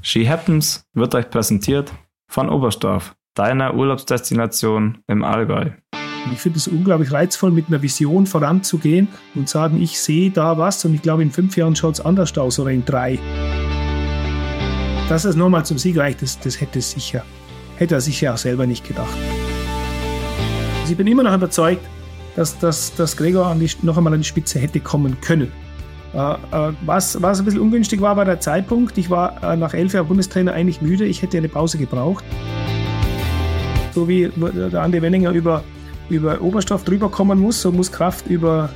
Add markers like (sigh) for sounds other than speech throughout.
She Happens wird euch präsentiert von Oberstdorf, deiner Urlaubsdestination im Allgäu. Ich finde es unglaublich reizvoll, mit einer Vision voranzugehen und sagen, ich sehe da was und ich glaube, in fünf Jahren schaut es anders aus oder in drei. Dass es nochmal zum Sieg reicht, das, das hätte, sicher, hätte er sicher auch selber nicht gedacht. Also ich bin immer noch überzeugt, dass, dass, dass Gregor noch einmal an die Spitze hätte kommen können. Äh, äh, was, was ein bisschen ungünstig war, war der Zeitpunkt. Ich war äh, nach elf Jahren Bundestrainer eigentlich müde. Ich hätte eine Pause gebraucht. So wie der Andi Wenninger über, über Oberstoff drüber kommen muss, so muss Kraft über,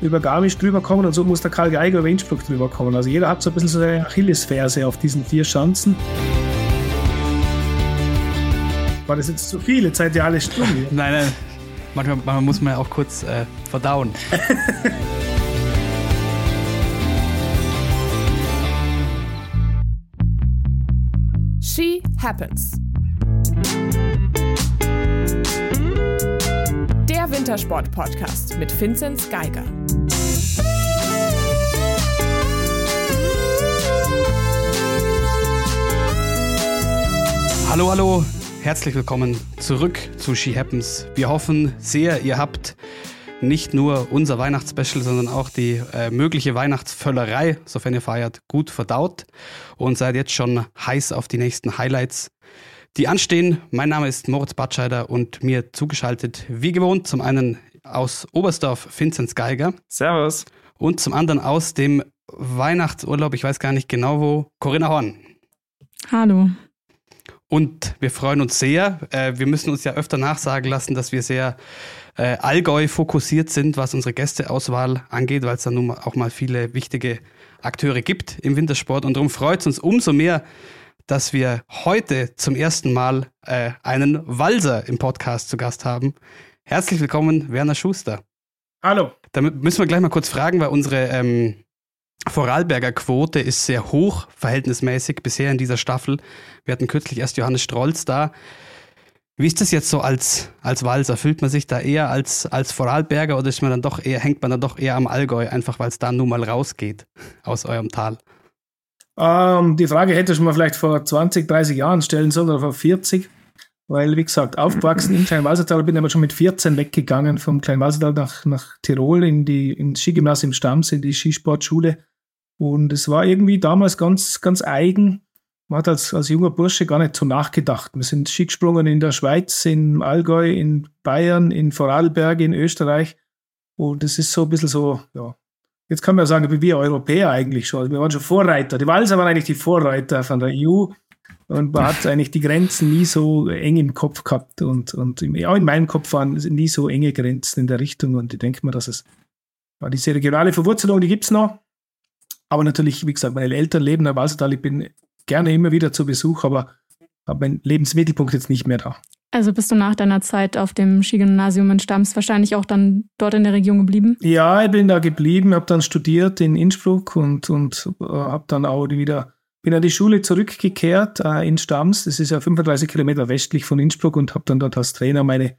über Garmisch drüber kommen und so muss der Karl Geiger über Innsbruck drüber kommen. Also jeder hat so ein bisschen so seine Achillesferse auf diesen vier Schanzen. War das jetzt zu viel? Jetzt seid ihr alle stumm. (laughs) Nein, nein. Manchmal, manchmal muss man ja auch kurz äh, verdauen. (laughs) Happens. Der Wintersport-Podcast mit Vinzenz Geiger. Hallo, hallo, herzlich willkommen zurück zu She Happens. Wir hoffen sehr, ihr habt nicht nur unser Weihnachtsspecial, sondern auch die äh, mögliche Weihnachtsvöllerei, sofern ihr feiert, gut verdaut und seid jetzt schon heiß auf die nächsten Highlights, die anstehen. Mein Name ist Moritz Batscheider und mir zugeschaltet, wie gewohnt, zum einen aus Oberstdorf Vinzenz Geiger. Servus. Und zum anderen aus dem Weihnachtsurlaub, ich weiß gar nicht genau wo, Corinna Horn. Hallo. Und wir freuen uns sehr. Äh, wir müssen uns ja öfter nachsagen lassen, dass wir sehr äh, Allgäu fokussiert sind, was unsere Gästeauswahl angeht, weil es da nun auch mal viele wichtige Akteure gibt im Wintersport. Und darum freut es uns umso mehr, dass wir heute zum ersten Mal äh, einen Walser im Podcast zu Gast haben. Herzlich willkommen, Werner Schuster. Hallo. Damit müssen wir gleich mal kurz fragen, weil unsere ähm, Vorarlberger Quote ist sehr hoch, verhältnismäßig bisher in dieser Staffel. Wir hatten kürzlich erst Johannes Strolz da. Wie ist das jetzt so als, als Walser? Fühlt man sich da eher als, als Vorarlberger oder ist man dann doch eher, hängt man dann doch eher am Allgäu, einfach weil es da nun mal rausgeht aus eurem Tal? Ähm, die Frage hätte ich mir vielleicht vor 20, 30 Jahren stellen sollen oder vor 40. Weil, wie gesagt, aufgewachsen im Kleinwalsertal, bin aber schon mit 14 weggegangen vom Kleinwalsertal nach, nach Tirol in die, ins Skigymnasium Stamms, in die Skisportschule. Und es war irgendwie damals ganz, ganz eigen. Man hat als, als junger Bursche gar nicht so nachgedacht. Wir sind gesprungen in der Schweiz, in Allgäu, in Bayern, in Vorarlberg, in Österreich. Und es ist so ein bisschen so, ja, jetzt kann man ja sagen, wie wir Europäer eigentlich schon. Also wir waren schon Vorreiter. Die Walser waren eigentlich die Vorreiter von der EU. Und man hat (laughs) eigentlich die Grenzen nie so eng im Kopf gehabt. Und, und auch in meinem Kopf waren nie so enge Grenzen in der Richtung. Und ich denke mir, dass es war diese regionale Verwurzelung, die gibt es noch. Aber natürlich, wie gesagt, meine Eltern leben in Walsertal. Ich bin gerne immer wieder zu Besuch, aber habe meinen Lebensmittelpunkt jetzt nicht mehr da. Also bist du nach deiner Zeit auf dem Skigymnasium in Stams wahrscheinlich auch dann dort in der Region geblieben? Ja, ich bin da geblieben, habe dann studiert in Innsbruck und, und äh, habe dann auch wieder, bin an die Schule zurückgekehrt äh, in Stams. Das ist ja 35 Kilometer westlich von Innsbruck und habe dann dort als Trainer meine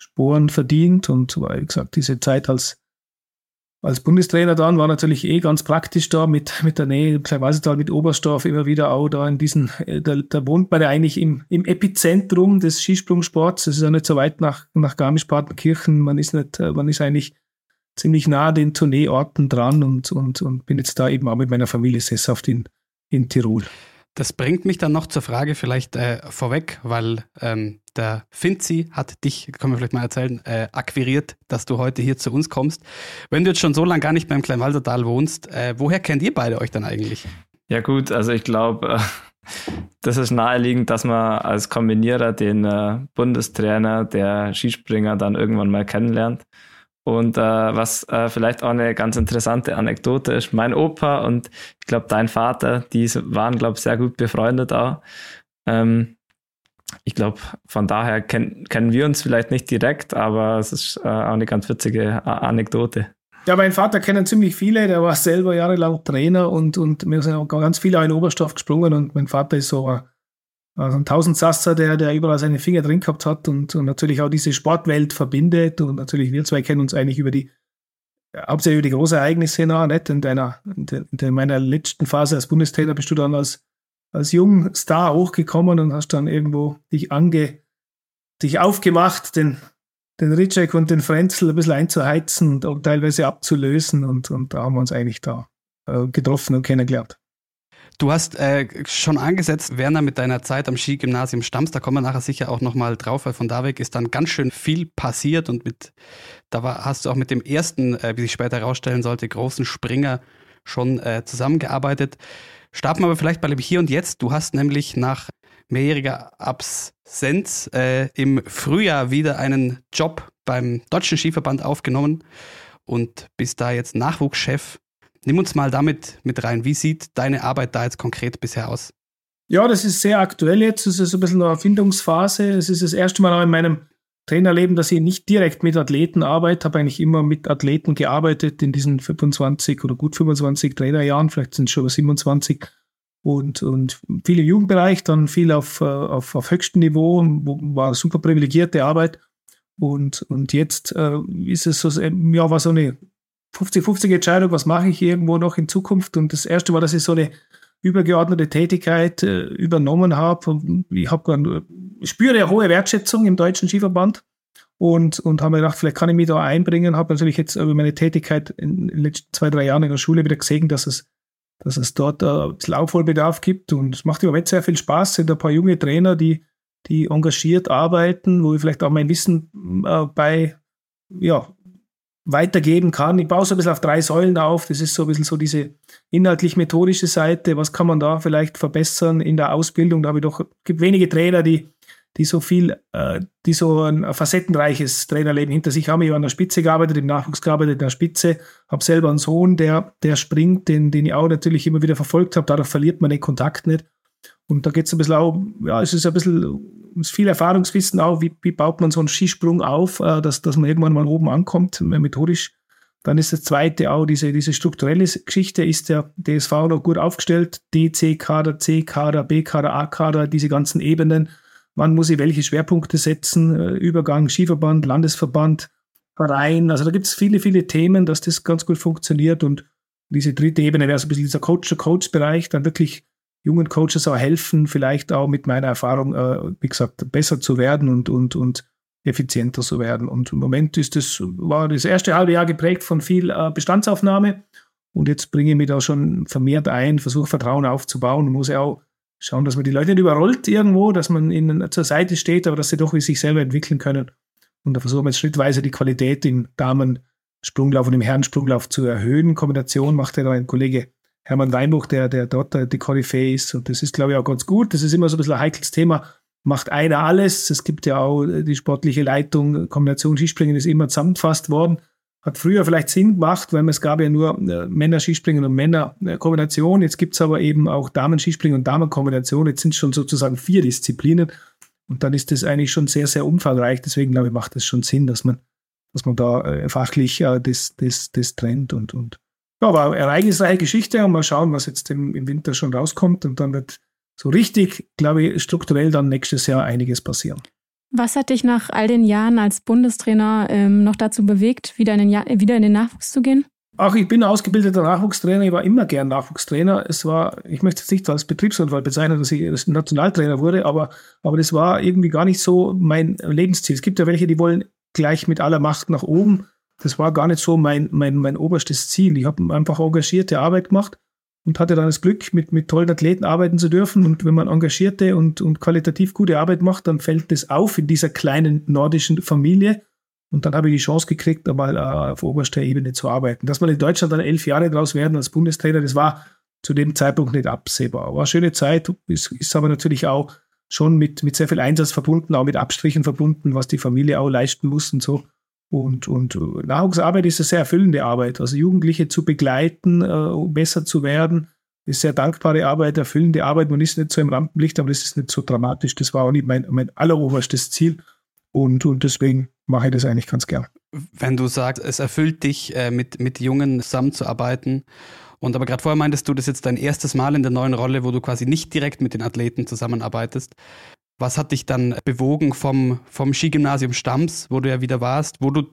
Sporen verdient und wie gesagt, diese Zeit als als Bundestrainer dann war natürlich eh ganz praktisch da mit, (laughs) mit der Nähe, Kleinwalsertal mit Oberstdorf immer wieder auch da in diesen, äh, da, da wohnt man ja eigentlich im, im Epizentrum des Skisprungsports. Das ist ja nicht so weit nach, nach Garmisch-Partenkirchen. Man ist nicht, äh, man ist eigentlich ziemlich nah den Tourneeorten dran und, und, und bin jetzt da eben auch mit meiner Familie sesshaft in, in Tirol. Das bringt mich dann noch zur Frage vielleicht äh, vorweg, weil ähm, der Finzi hat dich, können wir vielleicht mal erzählen, äh, akquiriert, dass du heute hier zu uns kommst. Wenn du jetzt schon so lange gar nicht beim Kleinwalsertal wohnst, äh, woher kennt ihr beide euch dann eigentlich? Ja gut, also ich glaube, äh, (laughs) das ist naheliegend, dass man als Kombinierer den äh, Bundestrainer der Skispringer dann irgendwann mal kennenlernt. Und äh, was äh, vielleicht auch eine ganz interessante Anekdote ist, mein Opa und ich glaube dein Vater, die waren, glaube ich, sehr gut befreundet auch. Ähm, ich glaube, von daher kenn, kennen wir uns vielleicht nicht direkt, aber es ist äh, auch eine ganz witzige A Anekdote. Ja, mein Vater kennen ziemlich viele, der war selber jahrelang Trainer und, und wir sind auch ganz viele in Oberstoff gesprungen und mein Vater ist so ein also ein Tausendsasser, der, der überall seine Finger drin gehabt hat und, und natürlich auch diese Sportwelt verbindet. Und natürlich, wir zwei kennen uns eigentlich über die, hauptsächlich über die großen Ereignisse nah, nicht? In deiner, in, de, in meiner letzten Phase als Bundestrainer bist du dann als, als jung Star hochgekommen und hast dann irgendwo dich ange, dich aufgemacht, den, den Ritschek und den Frenzel ein bisschen einzuheizen und teilweise abzulösen und, und da haben wir uns eigentlich da äh, getroffen und kennengelernt. Du hast äh, schon angesetzt, Werner, mit deiner Zeit am Skigymnasium Stamms, da kommen wir nachher sicher auch nochmal drauf, weil von da weg ist dann ganz schön viel passiert und mit, da war, hast du auch mit dem ersten, äh, wie sich später herausstellen sollte, großen Springer schon äh, zusammengearbeitet. Starten wir aber vielleicht bei dem Hier und Jetzt. Du hast nämlich nach mehrjähriger Absenz äh, im Frühjahr wieder einen Job beim Deutschen Skiverband aufgenommen und bist da jetzt Nachwuchschef Nimm uns mal damit mit rein. Wie sieht deine Arbeit da jetzt konkret bisher aus? Ja, das ist sehr aktuell jetzt. Es ist ein bisschen eine Erfindungsphase. Es ist das erste Mal auch in meinem Trainerleben, dass ich nicht direkt mit Athleten arbeite. Habe eigentlich immer mit Athleten gearbeitet in diesen 25 oder gut 25 Trainerjahren. Vielleicht sind es schon über 27. Und, und viel im Jugendbereich, dann viel auf, äh, auf, auf höchstem Niveau, war super privilegierte Arbeit. Und, und jetzt äh, ist es so, ja, war so eine 50-50 Entscheidung, was mache ich irgendwo noch in Zukunft. Und das erste Mal, dass ich so eine übergeordnete Tätigkeit äh, übernommen habe. Ich habe ich spüre eine hohe Wertschätzung im deutschen Skiverband und, und habe mir gedacht, vielleicht kann ich mich da einbringen. Habe natürlich jetzt über meine Tätigkeit in den letzten zwei, drei Jahren in der Schule wieder gesehen, dass es, dass es dort äh, Laufvollbedarf gibt und es macht Moment sehr viel Spaß. Es sind ein paar junge Trainer, die, die engagiert arbeiten, wo ich vielleicht auch mein Wissen äh, bei ja, weitergeben kann. Ich baue so ein bisschen auf drei Säulen auf. Das ist so ein bisschen so diese inhaltlich-methodische Seite. Was kann man da vielleicht verbessern in der Ausbildung? Da habe ich doch, gibt wenige Trainer, die, die so viel, äh, die so ein facettenreiches Trainerleben hinter sich haben. Ich habe an der Spitze gearbeitet, im Nachwuchs gearbeitet, in der Spitze, habe selber einen Sohn, der, der springt, den, den ich auch natürlich immer wieder verfolgt habe. Dadurch verliert man den Kontakt nicht. Und da geht es ein bisschen auch, ja, es ist ein bisschen viel Erfahrungswissen auch, wie, wie baut man so einen Skisprung auf, äh, dass, dass man irgendwann mal oben ankommt, methodisch. Dann ist das zweite auch diese, diese strukturelle Geschichte, ist der DSV noch gut aufgestellt, DC-Kader, C-Kader, B-Kader, A-Kader, diese ganzen Ebenen. Wann muss ich welche Schwerpunkte setzen? Äh, Übergang, Skiverband, Landesverband, Verein. Also da gibt es viele, viele Themen, dass das ganz gut funktioniert. Und diese dritte Ebene wäre so ein bisschen dieser Coach-to-Coach-Bereich, dann wirklich jungen Coaches auch helfen, vielleicht auch mit meiner Erfahrung, äh, wie gesagt, besser zu werden und, und, und effizienter zu werden. Und im Moment ist das, war das erste halbe Jahr geprägt von viel äh, Bestandsaufnahme. Und jetzt bringe ich mich da schon vermehrt ein, versuche Vertrauen aufzubauen und muss ja auch schauen, dass man die Leute nicht überrollt irgendwo, dass man ihnen zur Seite steht, aber dass sie doch wie sich selber entwickeln können. Und da versuchen wir jetzt schrittweise die Qualität im Damen-Sprunglauf und im Herren-Sprunglauf zu erhöhen. Kombination macht ja da ein Kollege Hermann Weinbuch, der, der dort die Koryphäe ist. Und das ist, glaube ich, auch ganz gut. Das ist immer so ein bisschen ein heikles Thema. Macht einer alles? Es gibt ja auch die sportliche Leitung, Kombination Skispringen ist immer zusammengefasst worden. Hat früher vielleicht Sinn gemacht, weil es gab ja nur äh, Männer-Skispringen und Männer-Kombination. Jetzt gibt es aber eben auch Damen-Skispringen und Damen-Kombination. Jetzt sind es schon sozusagen vier Disziplinen. Und dann ist das eigentlich schon sehr, sehr umfangreich. Deswegen, glaube ich, macht es schon Sinn, dass man, dass man da äh, fachlich äh, das, das, das trennt und, und ja, eine ereignisreiche Geschichte und mal schauen, was jetzt im, im Winter schon rauskommt. Und dann wird so richtig, glaube ich, strukturell dann nächstes Jahr einiges passieren. Was hat dich nach all den Jahren als Bundestrainer ähm, noch dazu bewegt, wieder in, den ja wieder in den Nachwuchs zu gehen? Ach, ich bin ausgebildeter Nachwuchstrainer. Ich war immer gern Nachwuchstrainer. Es war, ich möchte jetzt nicht als Betriebsunfall bezeichnen, dass ich als Nationaltrainer wurde, aber, aber das war irgendwie gar nicht so mein Lebensziel. Es gibt ja welche, die wollen gleich mit aller Macht nach oben das war gar nicht so mein, mein, mein oberstes Ziel. Ich habe einfach engagierte Arbeit gemacht und hatte dann das Glück, mit, mit tollen Athleten arbeiten zu dürfen. Und wenn man engagierte und, und qualitativ gute Arbeit macht, dann fällt das auf in dieser kleinen nordischen Familie. Und dann habe ich die Chance gekriegt, einmal äh, auf oberster Ebene zu arbeiten. Dass man in Deutschland dann elf Jahre draus werden als Bundestrainer, das war zu dem Zeitpunkt nicht absehbar. War eine schöne Zeit, ist, ist aber natürlich auch schon mit, mit sehr viel Einsatz verbunden, auch mit Abstrichen verbunden, was die Familie auch leisten muss und so. Und, und Nachwuchsarbeit ist eine sehr erfüllende Arbeit. Also Jugendliche zu begleiten, äh, besser zu werden, ist sehr dankbare Arbeit, erfüllende Arbeit. Man ist nicht so im Rampenlicht, aber das ist nicht so dramatisch. Das war auch nicht mein, mein alleroberstes Ziel. Und, und deswegen mache ich das eigentlich ganz gern. Wenn du sagst, es erfüllt dich, äh, mit, mit Jungen zusammenzuarbeiten. Und aber gerade vorher meintest du, das ist jetzt dein erstes Mal in der neuen Rolle, wo du quasi nicht direkt mit den Athleten zusammenarbeitest. Was hat dich dann bewogen vom, vom Skigymnasium Stamms, wo du ja wieder warst, wo du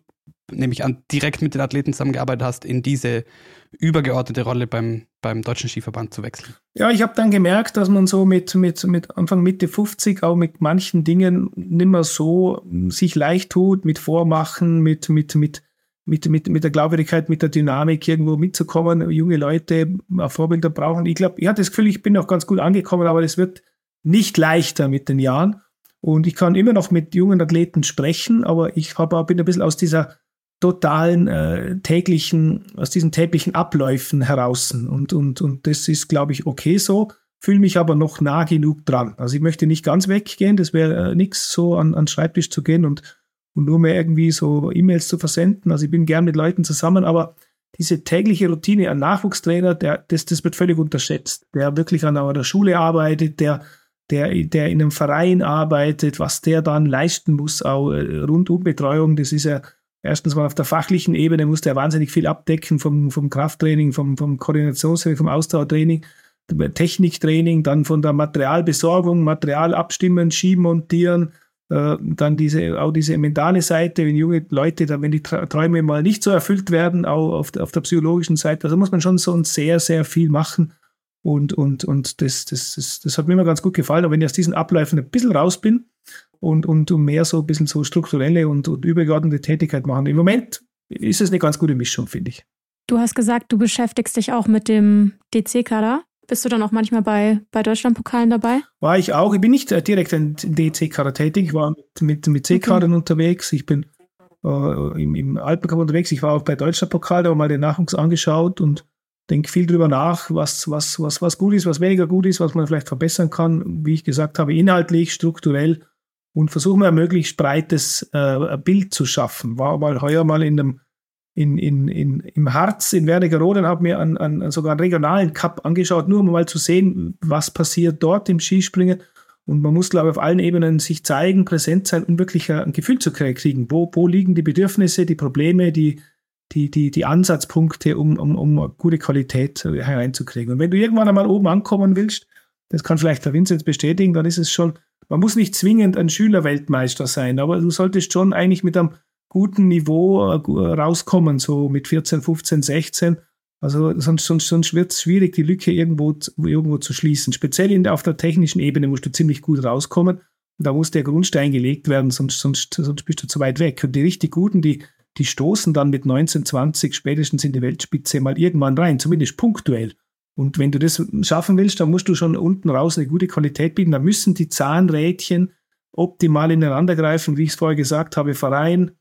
nämlich an, direkt mit den Athleten zusammengearbeitet hast, in diese übergeordnete Rolle beim, beim Deutschen Skiverband zu wechseln? Ja, ich habe dann gemerkt, dass man so mit, mit, mit Anfang Mitte 50 auch mit manchen Dingen nicht mehr so sich leicht tut, mit Vormachen, mit, mit, mit, mit, mit, mit der Glaubwürdigkeit, mit der Dynamik irgendwo mitzukommen, junge Leute Vorbilder brauchen. Ich glaube, ich hatte das Gefühl, ich bin noch ganz gut angekommen, aber es wird nicht leichter mit den Jahren. Und ich kann immer noch mit jungen Athleten sprechen, aber ich hab, bin ein bisschen aus dieser totalen äh, täglichen, aus diesen täglichen Abläufen heraus. Und, und, und das ist, glaube ich, okay so, fühle mich aber noch nah genug dran. Also ich möchte nicht ganz weggehen, das wäre äh, nichts, so an, an Schreibtisch zu gehen und, und nur mehr irgendwie so E-Mails zu versenden. Also ich bin gern mit Leuten zusammen, aber diese tägliche Routine, ein Nachwuchstrainer, der, das, das wird völlig unterschätzt, der wirklich an einer Schule arbeitet, der, der, der in einem Verein arbeitet, was der dann leisten muss, auch äh, rund um Betreuung, das ist ja erstens mal auf der fachlichen Ebene muss der wahnsinnig viel abdecken vom, vom Krafttraining, vom, vom Koordinationstraining, vom Ausdauertraining, Techniktraining, dann von der Materialbesorgung, Material abstimmen, schieben, montieren, äh, dann diese, auch diese mentale Seite, wenn junge Leute, wenn die Träume mal nicht so erfüllt werden, auch auf der, auf der psychologischen Seite, also muss man schon so sehr, sehr viel machen. Und, und, und das, das, das, das hat mir immer ganz gut gefallen. Aber wenn ich aus diesen Abläufen ein bisschen raus bin, und, und mehr so ein bisschen so strukturelle und, und übergeordnete Tätigkeit machen. Im Moment ist es eine ganz gute Mischung, finde ich. Du hast gesagt, du beschäftigst dich auch mit dem DC-Kader. Bist du dann auch manchmal bei, bei Deutschlandpokalen dabei? War ich auch. Ich bin nicht direkt in DC-Kader tätig. Ich war mit, mit, mit C-Kadern okay. unterwegs. Ich bin äh, im, im Alpencup unterwegs. Ich war auch bei Deutschlandpokal, da habe mal den Nachwuchs angeschaut und denke viel drüber nach, was, was, was, was gut ist, was weniger gut ist, was man vielleicht verbessern kann. Wie ich gesagt habe, inhaltlich, strukturell und versuchen wir ein möglichst breites äh, Bild zu schaffen. War mal heuer mal in einem in, in, in, im Harz in Wernigerode und habe mir an, an, sogar einen regionalen Cup angeschaut, nur um mal zu sehen, was passiert dort im Skispringen. Und man muss, glaube ich, auf allen Ebenen sich zeigen, präsent sein, um wirklich ein Gefühl zu kriegen. Wo, wo liegen die Bedürfnisse, die Probleme, die, die, die, die Ansatzpunkte, um, um, um gute Qualität hereinzukriegen. Und wenn du irgendwann einmal oben ankommen willst, das kann vielleicht der Vincent bestätigen, dann ist es schon man muss nicht zwingend ein Schülerweltmeister sein, aber du solltest schon eigentlich mit einem guten Niveau äh, rauskommen, so mit 14, 15, 16. Also sonst, sonst, sonst wird es schwierig, die Lücke irgendwo, irgendwo zu schließen. Speziell in auf der technischen Ebene musst du ziemlich gut rauskommen. Da muss der Grundstein gelegt werden, sonst, sonst, sonst bist du zu weit weg. Und die richtig Guten, die, die stoßen dann mit 19, 20 spätestens in die Weltspitze mal irgendwann rein, zumindest punktuell. Und wenn du das schaffen willst, dann musst du schon unten raus eine gute Qualität bieten. Da müssen die Zahnrädchen optimal ineinander greifen, wie ich es vorher gesagt habe, Verein,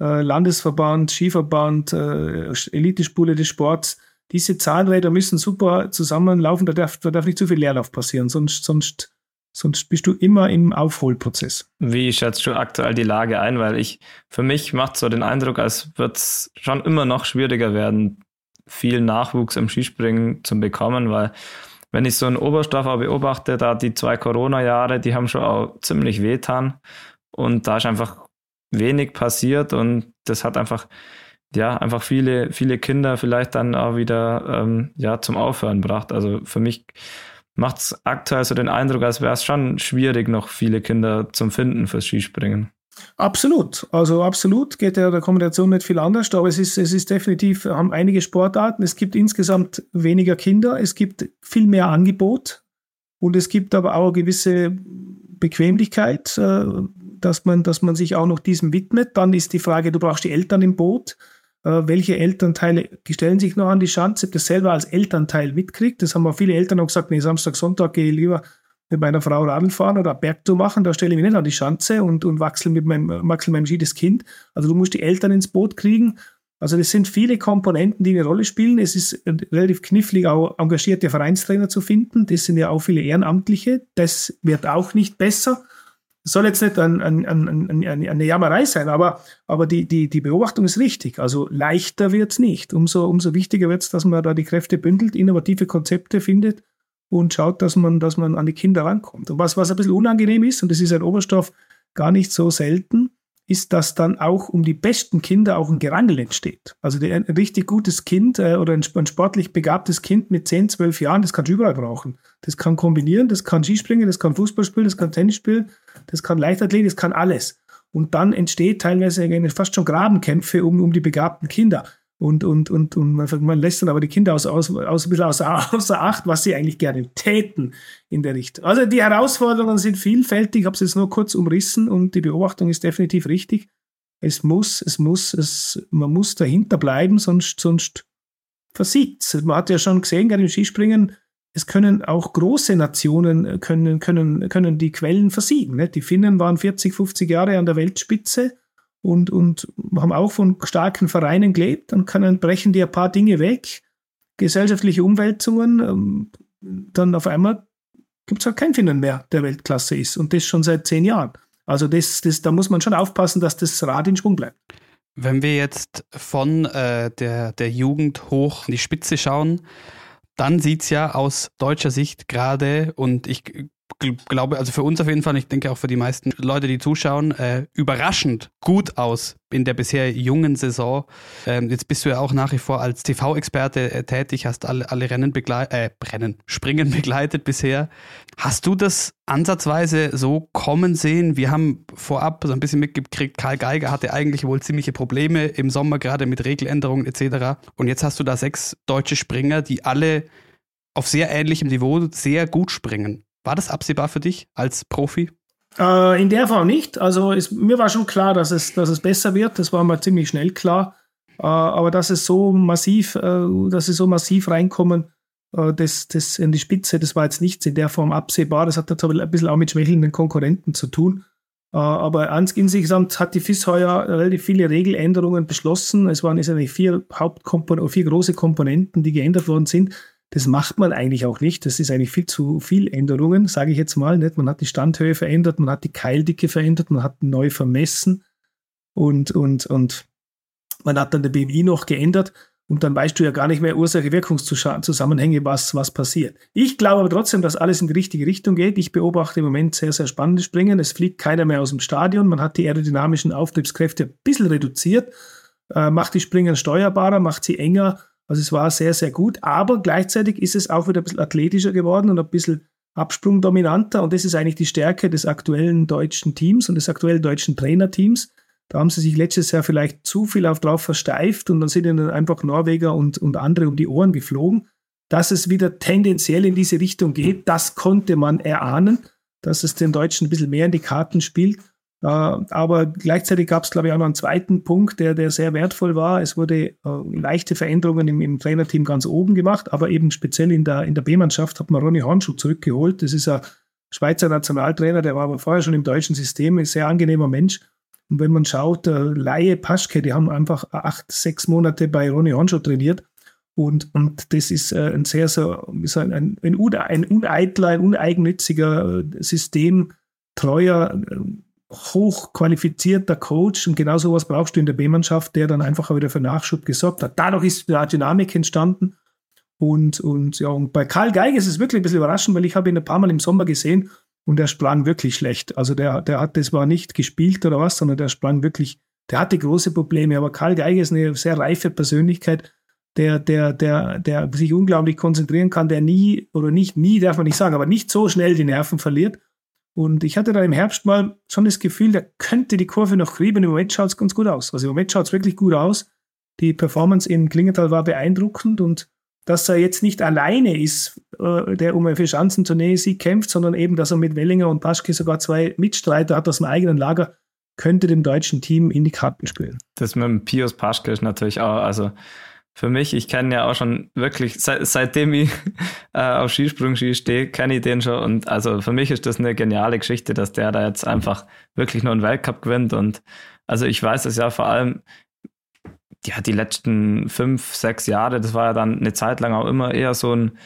äh, Landesverband, Skiverband, äh, Elitespule des Sports. Diese Zahnräder müssen super zusammenlaufen, da darf, da darf nicht zu viel Leerlauf passieren, sonst, sonst, sonst bist du immer im Aufholprozess. Wie schätzt du aktuell die Lage ein? Weil ich, für mich macht so den Eindruck, als wird es schon immer noch schwieriger werden, viel Nachwuchs im Skispringen zu bekommen, weil wenn ich so in Oberstdorfer beobachte, da die zwei Corona-Jahre, die haben schon auch ziemlich wehtan und da ist einfach wenig passiert und das hat einfach ja einfach viele viele Kinder vielleicht dann auch wieder ähm, ja zum Aufhören gebracht. Also für mich macht es aktuell so den Eindruck, als wäre es schon schwierig, noch viele Kinder zum Finden fürs Skispringen. Absolut, also absolut geht ja der Kombination nicht viel anders, aber es ist, es ist definitiv, haben einige Sportarten, es gibt insgesamt weniger Kinder, es gibt viel mehr Angebot und es gibt aber auch eine gewisse Bequemlichkeit, äh, dass man, dass man sich auch noch diesem widmet. Dann ist die Frage, du brauchst die Eltern im Boot. Äh, welche Elternteile stellen sich noch an die Schanze? Ich das selber als Elternteil mitkriegt. Das haben auch viele Eltern auch gesagt, nee, Samstag, Sonntag gehe ich lieber mit meiner Frau Radl fahren oder Bergtour machen, da stelle ich mich nicht an die Schanze und, und wachsel mit meinem, wachsel meinem Ski das Kind. Also du musst die Eltern ins Boot kriegen. Also das sind viele Komponenten, die eine Rolle spielen. Es ist relativ knifflig, auch engagierte Vereinstrainer zu finden. Das sind ja auch viele Ehrenamtliche. Das wird auch nicht besser. Soll jetzt nicht ein, ein, ein, eine Jammerei sein, aber, aber die, die, die Beobachtung ist richtig. Also leichter wird's nicht. Umso, umso wichtiger wird's, dass man da die Kräfte bündelt, innovative Konzepte findet und schaut, dass man, dass man an die Kinder rankommt. Und was, was ein bisschen unangenehm ist, und das ist ein Oberstoff gar nicht so selten, ist, dass dann auch um die besten Kinder auch ein Gerangel entsteht. Also ein richtig gutes Kind äh, oder ein, ein, sportlich begabtes Kind mit 10, 12 Jahren, das kannst du überall brauchen. Das kann kombinieren, das kann Skispringen, das kann Fußball spielen, das kann Tennis spielen, das kann Leichtathletik, das kann alles. und dann entsteht teilweise fast schon Grabenkämpfe um, um die begabten Kinder. Und, und, und, und man, man lässt dann aber die Kinder aus, aus, aus, ein bisschen außer, (laughs) außer Acht, was sie eigentlich gerne täten in der Richtung. Also die Herausforderungen sind vielfältig, ich habe es jetzt nur kurz umrissen und die Beobachtung ist definitiv richtig. Es muss, es muss, es, man muss dahinter bleiben, sonst, sonst versiegt Man hat ja schon gesehen, gerade im Skispringen, es können auch große Nationen äh, können, können, können die Quellen versiegen. Ne? Die Finnen waren 40, 50 Jahre an der Weltspitze und, und haben auch von starken Vereinen gelebt. Dann können, brechen die ein paar Dinge weg, gesellschaftliche Umwälzungen. Ähm, dann auf einmal gibt es halt keinen Finnen mehr, der Weltklasse ist. Und das schon seit zehn Jahren. Also das, das, da muss man schon aufpassen, dass das Rad in Schwung bleibt. Wenn wir jetzt von äh, der, der Jugend hoch in die Spitze schauen, dann sieht es ja aus deutscher Sicht gerade, und ich glaube, also für uns auf jeden Fall, ich denke auch für die meisten Leute, die zuschauen, äh, überraschend gut aus in der bisher jungen Saison. Ähm, jetzt bist du ja auch nach wie vor als TV-Experte äh, tätig, hast alle, alle Rennen begleitet, äh, Rennen, Springen begleitet bisher. Hast du das ansatzweise so kommen sehen? Wir haben vorab so ein bisschen mitgekriegt, Karl Geiger hatte eigentlich wohl ziemliche Probleme im Sommer, gerade mit Regeländerungen etc. Und jetzt hast du da sechs deutsche Springer, die alle auf sehr ähnlichem Niveau sehr gut springen. War das absehbar für dich als Profi? Äh, in der Form nicht. Also es, mir war schon klar, dass es, dass es besser wird. Das war mir ziemlich schnell klar. Äh, aber dass es so massiv, äh, dass sie so massiv reinkommen, äh, das, das in die Spitze, das war jetzt nichts in der Form absehbar. Das hat jetzt ein bisschen auch mit schwächelnden Konkurrenten zu tun. Äh, aber insgesamt hat die FIS heuer relativ viele Regeländerungen beschlossen. Es waren jetzt eigentlich vier Hauptkomponenten, vier große Komponenten, die geändert worden sind. Das macht man eigentlich auch nicht. Das ist eigentlich viel zu viel Änderungen, sage ich jetzt mal. Nicht? Man hat die Standhöhe verändert, man hat die Keildicke verändert, man hat neu vermessen und, und, und man hat dann der BMI noch geändert und dann weißt du ja gar nicht mehr Ursache-Wirkungszusammenhänge, was, was passiert. Ich glaube aber trotzdem, dass alles in die richtige Richtung geht. Ich beobachte im Moment sehr, sehr spannende Springen. Es fliegt keiner mehr aus dem Stadion. Man hat die aerodynamischen Auftriebskräfte ein bisschen reduziert, äh, macht die Springen steuerbarer, macht sie enger also es war sehr, sehr gut, aber gleichzeitig ist es auch wieder ein bisschen athletischer geworden und ein bisschen absprungdominanter und das ist eigentlich die Stärke des aktuellen deutschen Teams und des aktuellen deutschen Trainerteams. Da haben sie sich letztes Jahr vielleicht zu viel auf drauf versteift und dann sind ihnen einfach Norweger und, und andere um die Ohren geflogen. Dass es wieder tendenziell in diese Richtung geht, das konnte man erahnen, dass es den Deutschen ein bisschen mehr in die Karten spielt. Äh, aber gleichzeitig gab es, glaube ich, auch noch einen zweiten Punkt, der, der sehr wertvoll war. Es wurde äh, leichte Veränderungen im, im Trainerteam ganz oben gemacht, aber eben speziell in der, in der B-Mannschaft hat man Ronny Hornschuh zurückgeholt. Das ist ein Schweizer Nationaltrainer, der war aber vorher schon im deutschen System, ein sehr angenehmer Mensch. Und wenn man schaut, der Laie Paschke, die haben einfach acht, sechs Monate bei Ronny Hornschuh trainiert. Und, und das ist äh, ein sehr, sehr, ein, ein, ein uneitler, ein uneigennütziger, äh, systemtreuer, hochqualifizierter Coach und genau sowas brauchst du in der B-Mannschaft, der dann einfach wieder für Nachschub gesorgt hat. Dadurch ist eine Dynamik entstanden. Und, und ja, und bei Karl Geige ist es wirklich ein bisschen überraschend, weil ich habe ihn ein paar Mal im Sommer gesehen und er sprang wirklich schlecht. Also der, der hat, das war nicht gespielt oder was, sondern der sprang wirklich, der hatte große Probleme. Aber Karl Geige ist eine sehr reife Persönlichkeit, der, der, der, der sich unglaublich konzentrieren kann, der nie, oder nicht nie, darf man nicht sagen, aber nicht so schnell die Nerven verliert und ich hatte da im Herbst mal schon das Gefühl, der könnte die Kurve noch kriegen. Im Moment schaut es ganz gut aus. Also im Moment schaut es wirklich gut aus. Die Performance in Klingenthal war beeindruckend und dass er jetzt nicht alleine ist, äh, der um eine Vierschanzentournee sie kämpft, sondern eben, dass er mit Wellinger und Paschke sogar zwei Mitstreiter hat aus dem eigenen Lager, könnte dem deutschen Team in die Karten spielen. Das mit dem Pius Paschke ist natürlich auch, also für mich, ich kenne ja auch schon wirklich, seit, seitdem ich (laughs) äh, auf Skisprung-Ski stehe, kenne ich den schon. Und also für mich ist das eine geniale Geschichte, dass der da jetzt einfach wirklich nur einen Weltcup gewinnt. Und also ich weiß es ja vor allem, ja, die letzten fünf, sechs Jahre, das war ja dann eine Zeit lang auch immer eher so ein,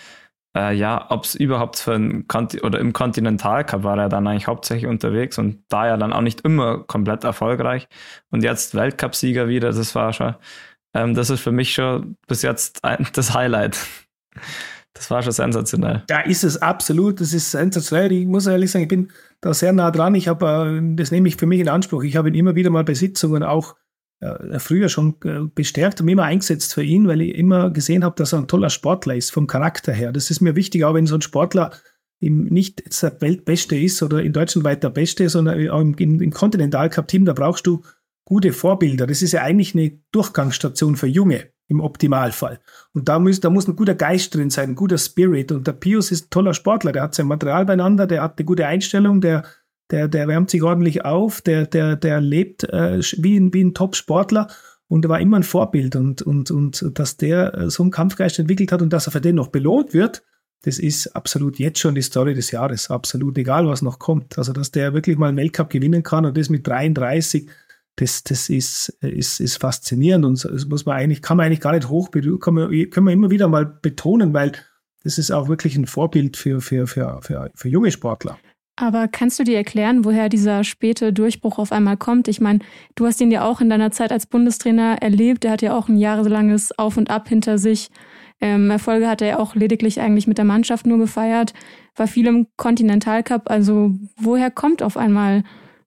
äh, ja, ob es überhaupt für ein Konti oder im Kontinentalcup war er dann eigentlich hauptsächlich unterwegs und da ja dann auch nicht immer komplett erfolgreich. Und jetzt Weltcupsieger wieder, das war schon ähm, das ist für mich schon bis jetzt ein, (laughs) das Highlight. Das war schon sensationell. Ja, ist es absolut. Das ist sensationell. Ich muss ehrlich sagen, ich bin da sehr nah dran. Ich habe, äh, das nehme ich für mich in Anspruch. Ich habe ihn immer wieder mal bei Sitzungen auch äh, früher schon äh, bestärkt und immer eingesetzt für ihn, weil ich immer gesehen habe, dass er ein toller Sportler ist vom Charakter her. Das ist mir wichtig, auch wenn so ein Sportler im, nicht der Weltbeste ist oder in Deutschland weit der Beste, sondern auch im, im, im Continental Cup Team, da brauchst du gute Vorbilder. Das ist ja eigentlich eine Durchgangsstation für Junge im Optimalfall. Und da muss, da muss ein guter Geist drin sein, ein guter Spirit. Und der Pius ist ein toller Sportler, der hat sein Material beieinander, der hat eine gute Einstellung, der, der, der wärmt sich ordentlich auf, der, der, der lebt äh, wie ein, wie ein Top-Sportler und er war immer ein Vorbild. Und, und, und dass der äh, so einen Kampfgeist entwickelt hat und dass er für den noch belohnt wird, das ist absolut jetzt schon die Story des Jahres. Absolut egal, was noch kommt. Also, dass der wirklich mal einen Weltcup gewinnen kann und das mit 33, das, das ist, ist, ist faszinierend und das muss man eigentlich, kann man eigentlich gar nicht hoch, kann man, können wir immer wieder mal betonen, weil das ist auch wirklich ein Vorbild für, für, für, für, für junge Sportler. Aber kannst du dir erklären, woher dieser späte Durchbruch auf einmal kommt? Ich meine, du hast ihn ja auch in deiner Zeit als Bundestrainer erlebt. Er hat ja auch ein jahrelanges Auf und Ab hinter sich. Ähm, Erfolge hat er ja auch lediglich eigentlich mit der Mannschaft nur gefeiert, war viel im Kontinentalcup. Also woher kommt auf einmal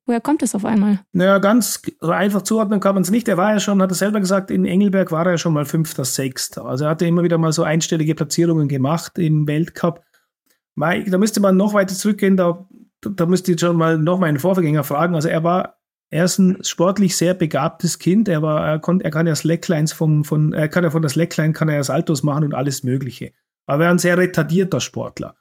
Woher kommt es auf einmal? Naja, ganz einfach zuordnen kann man es nicht. Er war ja schon, hat er selber gesagt, in Engelberg war er ja schon mal Fünfter, Sechster. Also er hatte immer wieder mal so einstellige Platzierungen gemacht im Weltcup. Da müsste man noch weiter zurückgehen, da, da müsste ich schon mal noch meinen Vorgänger fragen. Also er war, er ist ein sportlich sehr begabtes Kind. Er war, er konnte, er kann ja Slacklines vom, von, er kann ja von der Slackline kann er ja Saltos machen und alles Mögliche. Aber er war ein sehr retardierter Sportler.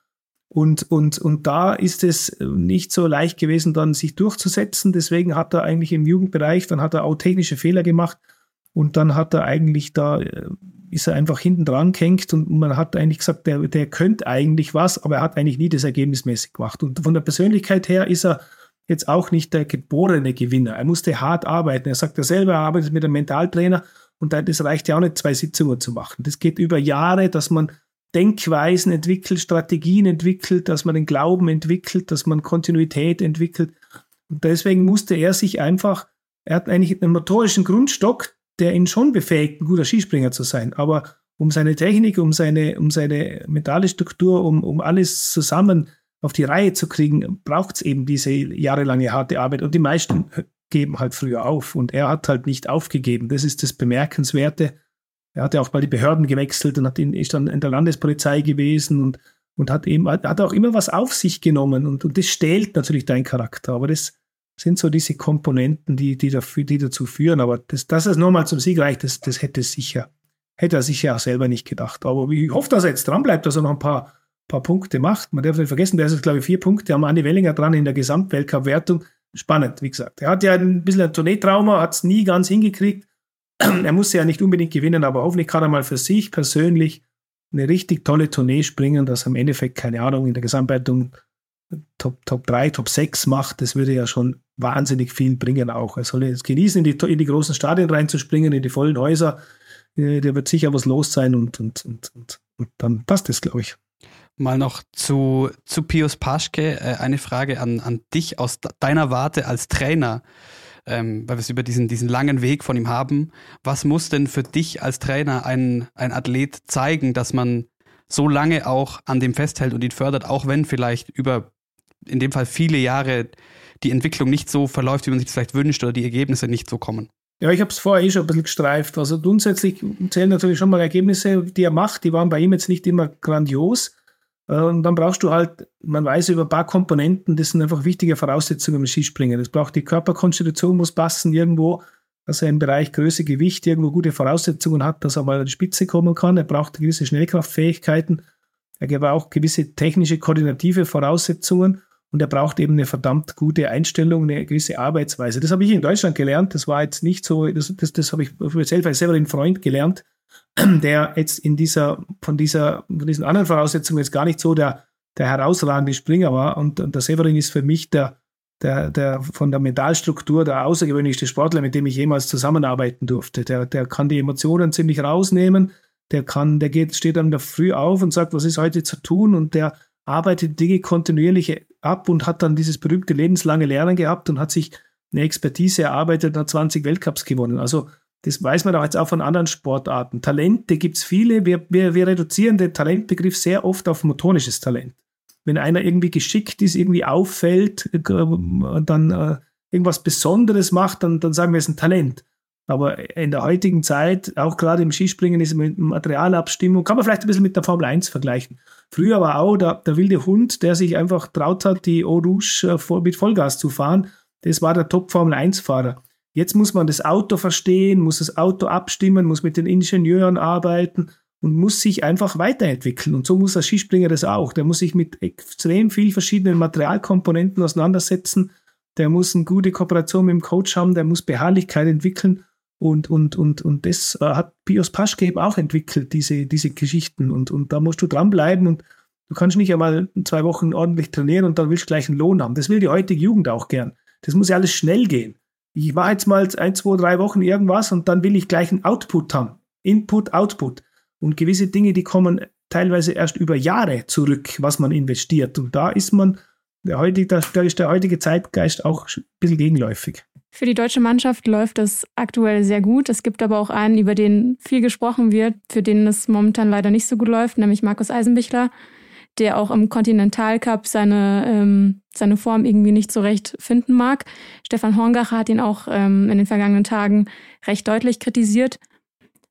Und, und, und da ist es nicht so leicht gewesen, dann sich durchzusetzen. Deswegen hat er eigentlich im Jugendbereich, dann hat er auch technische Fehler gemacht und dann hat er eigentlich da, äh, ist er einfach hinten dran gehängt und man hat eigentlich gesagt, der, der könnte eigentlich was, aber er hat eigentlich nie das ergebnismäßig gemacht. Und von der Persönlichkeit her ist er jetzt auch nicht der geborene Gewinner. Er musste hart arbeiten. Er sagt ja selber, er arbeitet mit einem Mentaltrainer und das reicht ja auch nicht, zwei Sitzungen zu machen. Das geht über Jahre, dass man Denkweisen entwickelt, Strategien entwickelt, dass man den Glauben entwickelt, dass man Kontinuität entwickelt. Und deswegen musste er sich einfach, er hat eigentlich einen motorischen Grundstock, der ihn schon befähigt, ein guter Skispringer zu sein. Aber um seine Technik, um seine, um seine mentale Struktur, um, um alles zusammen auf die Reihe zu kriegen, braucht es eben diese jahrelange harte Arbeit. Und die meisten geben halt früher auf. Und er hat halt nicht aufgegeben. Das ist das Bemerkenswerte. Er hat ja auch mal die Behörden gewechselt und hat in, ist dann in der Landespolizei gewesen und, und hat eben, hat auch immer was auf sich genommen und, und das stählt natürlich deinen Charakter. Aber das sind so diese Komponenten, die, die, dafür, die dazu führen. Aber das, dass es nochmal zum Sieg reicht, das, das hätte sicher, hätte er sich ja auch selber nicht gedacht. Aber ich hoffe, dass er jetzt dran bleibt, dass er noch ein paar, paar Punkte macht. Man darf nicht vergessen, der ist jetzt, glaube ich, vier Punkte am Andi Wellinger dran in der Gesamtweltcup-Wertung. Spannend, wie gesagt. Er hat ja ein bisschen ein Tourneetrauma, hat es nie ganz hingekriegt. (clears throat) er muss ja nicht unbedingt gewinnen, aber hoffentlich kann er mal für sich persönlich eine richtig tolle Tournee springen, dass er im Endeffekt, keine Ahnung, in der Gesamtwertung Top, Top 3, Top 6 macht. Das würde ja schon wahnsinnig viel bringen auch. Er soll es genießen, in die, in die großen Stadien reinzuspringen, in die vollen Häuser. Äh, der wird sicher was los sein und, und, und, und, und dann passt es, glaube ich. Mal noch zu, zu Pius Paschke äh, eine Frage an, an dich aus deiner Warte als Trainer ähm, weil wir es über diesen, diesen langen Weg von ihm haben. Was muss denn für dich als Trainer ein, ein Athlet zeigen, dass man so lange auch an dem festhält und ihn fördert, auch wenn vielleicht über in dem Fall viele Jahre die Entwicklung nicht so verläuft, wie man sich das vielleicht wünscht oder die Ergebnisse nicht so kommen? Ja, ich habe es vorher eh schon ein bisschen gestreift. Also grundsätzlich zählen natürlich schon mal Ergebnisse, die er macht. Die waren bei ihm jetzt nicht immer grandios. Und dann brauchst du halt, man weiß über ein paar Komponenten, das sind einfach wichtige Voraussetzungen im Skispringen. Das braucht die Körperkonstitution, muss passen irgendwo, dass er im Bereich Größe, Gewicht irgendwo gute Voraussetzungen hat, dass er mal an die Spitze kommen kann. Er braucht gewisse Schnellkraftfähigkeiten. Er braucht gewisse technische, koordinative Voraussetzungen und er braucht eben eine verdammt gute Einstellung, eine gewisse Arbeitsweise. Das habe ich in Deutschland gelernt. Das war jetzt nicht so, das, das, das habe ich selber, selber einen Freund gelernt (clears throat) der jetzt in dieser, von dieser, von diesen anderen Voraussetzungen jetzt gar nicht so der, der herausragende Springer war. Und, und der Severin ist für mich der, der, der von der Mentalstruktur der außergewöhnlichste Sportler, mit dem ich jemals zusammenarbeiten durfte. Der, der kann die Emotionen ziemlich rausnehmen. Der kann, der geht, steht dann da früh auf und sagt, was ist heute zu tun? Und der arbeitet Dinge kontinuierlich ab und hat dann dieses berühmte lebenslange Lernen gehabt und hat sich eine Expertise erarbeitet und hat 20 Weltcups gewonnen. Also das weiß man auch jetzt auch von anderen Sportarten. Talente gibt es viele. Wir, wir, wir reduzieren den Talentbegriff sehr oft auf motorisches Talent. Wenn einer irgendwie geschickt ist, irgendwie auffällt, äh, dann äh, irgendwas Besonderes macht, dann, dann sagen wir, es ist ein Talent. Aber in der heutigen Zeit, auch gerade im Skispringen, ist mit Materialabstimmung, kann man vielleicht ein bisschen mit der Formel 1 vergleichen. Früher war auch der, der wilde Hund, der sich einfach traut hat, die Eau Rouge äh, mit Vollgas zu fahren, das war der Top-Formel 1-Fahrer. Jetzt muss man das Auto verstehen, muss das Auto abstimmen, muss mit den Ingenieuren arbeiten und muss sich einfach weiterentwickeln. Und so muss der Skispringer das auch. Der muss sich mit extrem viel verschiedenen Materialkomponenten auseinandersetzen. Der muss eine gute Kooperation mit dem Coach haben, der muss Beharrlichkeit entwickeln. Und, und, und, und das äh, hat Pios Paschke eben auch entwickelt, diese, diese Geschichten. Und, und da musst du dranbleiben und du kannst nicht einmal zwei Wochen ordentlich trainieren und dann willst du gleich einen Lohn haben. Das will die heutige Jugend auch gern. Das muss ja alles schnell gehen. Ich mache jetzt mal ein, zwei, drei Wochen irgendwas und dann will ich gleich einen Output haben. Input, Output. Und gewisse Dinge, die kommen teilweise erst über Jahre zurück, was man investiert. Und da ist man, der heutige, da ist der heutige Zeitgeist auch ein bisschen gegenläufig. Für die deutsche Mannschaft läuft es aktuell sehr gut. Es gibt aber auch einen, über den viel gesprochen wird, für den es momentan leider nicht so gut läuft, nämlich Markus Eisenbichler, der auch im Kontinentalcup seine, ähm, seine Form irgendwie nicht so recht finden mag. Stefan Horngacher hat ihn auch ähm, in den vergangenen Tagen recht deutlich kritisiert.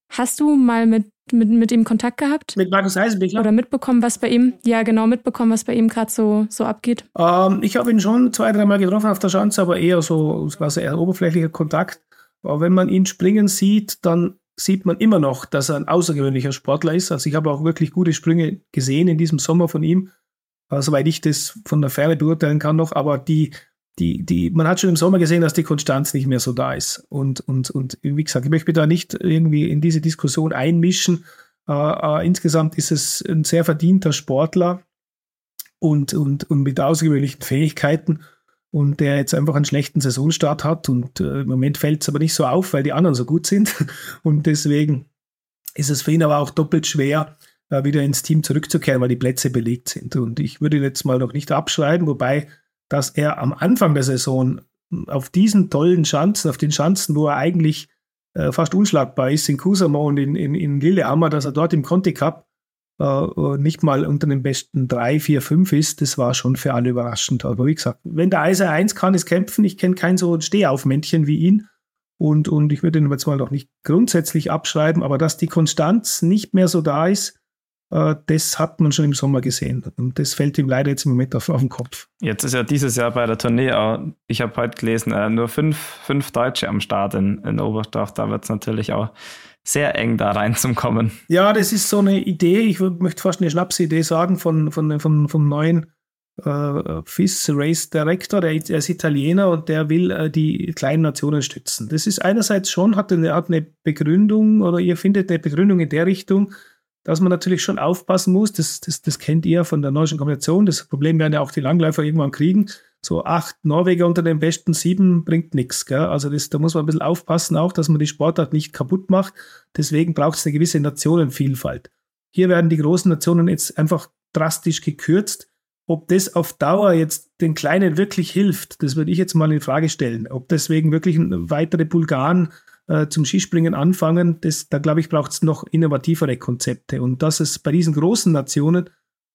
Hast du mal mit mit, mit ihm Kontakt gehabt? Mit Markus Eisenbichler? Oder mitbekommen, was bei ihm, ja genau, mitbekommen, was bei ihm gerade so, so abgeht? Ähm, ich habe ihn schon zwei, dreimal getroffen auf der Schanze, aber eher so, so eher oberflächlicher Kontakt. Aber wenn man ihn springen sieht, dann sieht man immer noch, dass er ein außergewöhnlicher Sportler ist. Also ich habe auch wirklich gute Sprünge gesehen in diesem Sommer von ihm, äh, soweit ich das von der Ferne beurteilen kann noch. Aber die, die, die, man hat schon im Sommer gesehen, dass die Konstanz nicht mehr so da ist. Und, und, und wie gesagt, ich möchte mich da nicht irgendwie in diese Diskussion einmischen. Äh, äh, insgesamt ist es ein sehr verdienter Sportler und, und, und mit außergewöhnlichen Fähigkeiten und der jetzt einfach einen schlechten Saisonstart hat. Und äh, im Moment fällt es aber nicht so auf, weil die anderen so gut sind. (laughs) Und deswegen ist es für ihn aber auch doppelt schwer, äh, wieder ins Team zurückzukehren, weil die Plätze belegt sind. Und ich würde ihn jetzt mal noch nicht abschreiben, wobei dass er am Anfang der Saison auf diesen tollen Schanzen, auf den Schanzen, wo er eigentlich äh, fast unschlagbar ist, in Kusamo und in, in, in Lillehammer, dass er dort im Conti Cup äh, nicht mal unter den besten drei, vier, fünf ist, das war schon für alle überraschend. Aber wie gesagt, wenn der Eiser eins kann, ist kämpfen. Ich kenne kein so Stehaufmännchen wie ihn. Und, und ich würde ihn jetzt mal noch nicht grundsätzlich abschreiben, aber dass die Konstanz nicht mehr so da ist, äh, das hat man schon im Sommer gesehen. Und das fällt ihm leider jetzt im Moment auf, auf den Kopf. Jetzt ist ja dieses Jahr bei der Tournee auch, ich habe heute gelesen, äh, nur fünf, fünf Deutsche am Start in, in Oberstdorf. Da wird es natürlich auch sehr eng da reinzukommen. Ja, das ist so eine Idee, ich möchte fast eine Schnapsidee sagen, von, von, von, vom neuen äh, FIS Race Director, der, der, ist Italiener und der will äh, die kleinen Nationen stützen. Das ist einerseits schon, hat eine Art eine Begründung oder ihr findet eine Begründung in der Richtung, dass man natürlich schon aufpassen muss. Das, das, das kennt ihr von der nordischen Kombination. Das Problem werden ja auch die Langläufer irgendwann kriegen. So acht Norweger unter den besten sieben bringt nichts. Also das, da muss man ein bisschen aufpassen auch, dass man die Sportart nicht kaputt macht. Deswegen braucht es eine gewisse Nationenvielfalt. Hier werden die großen Nationen jetzt einfach drastisch gekürzt. Ob das auf Dauer jetzt den Kleinen wirklich hilft, das würde ich jetzt mal in Frage stellen. Ob deswegen wirklich weitere Bulgaren äh, zum Skispringen anfangen, das, da glaube ich, braucht es noch innovativere Konzepte. Und dass es bei diesen großen Nationen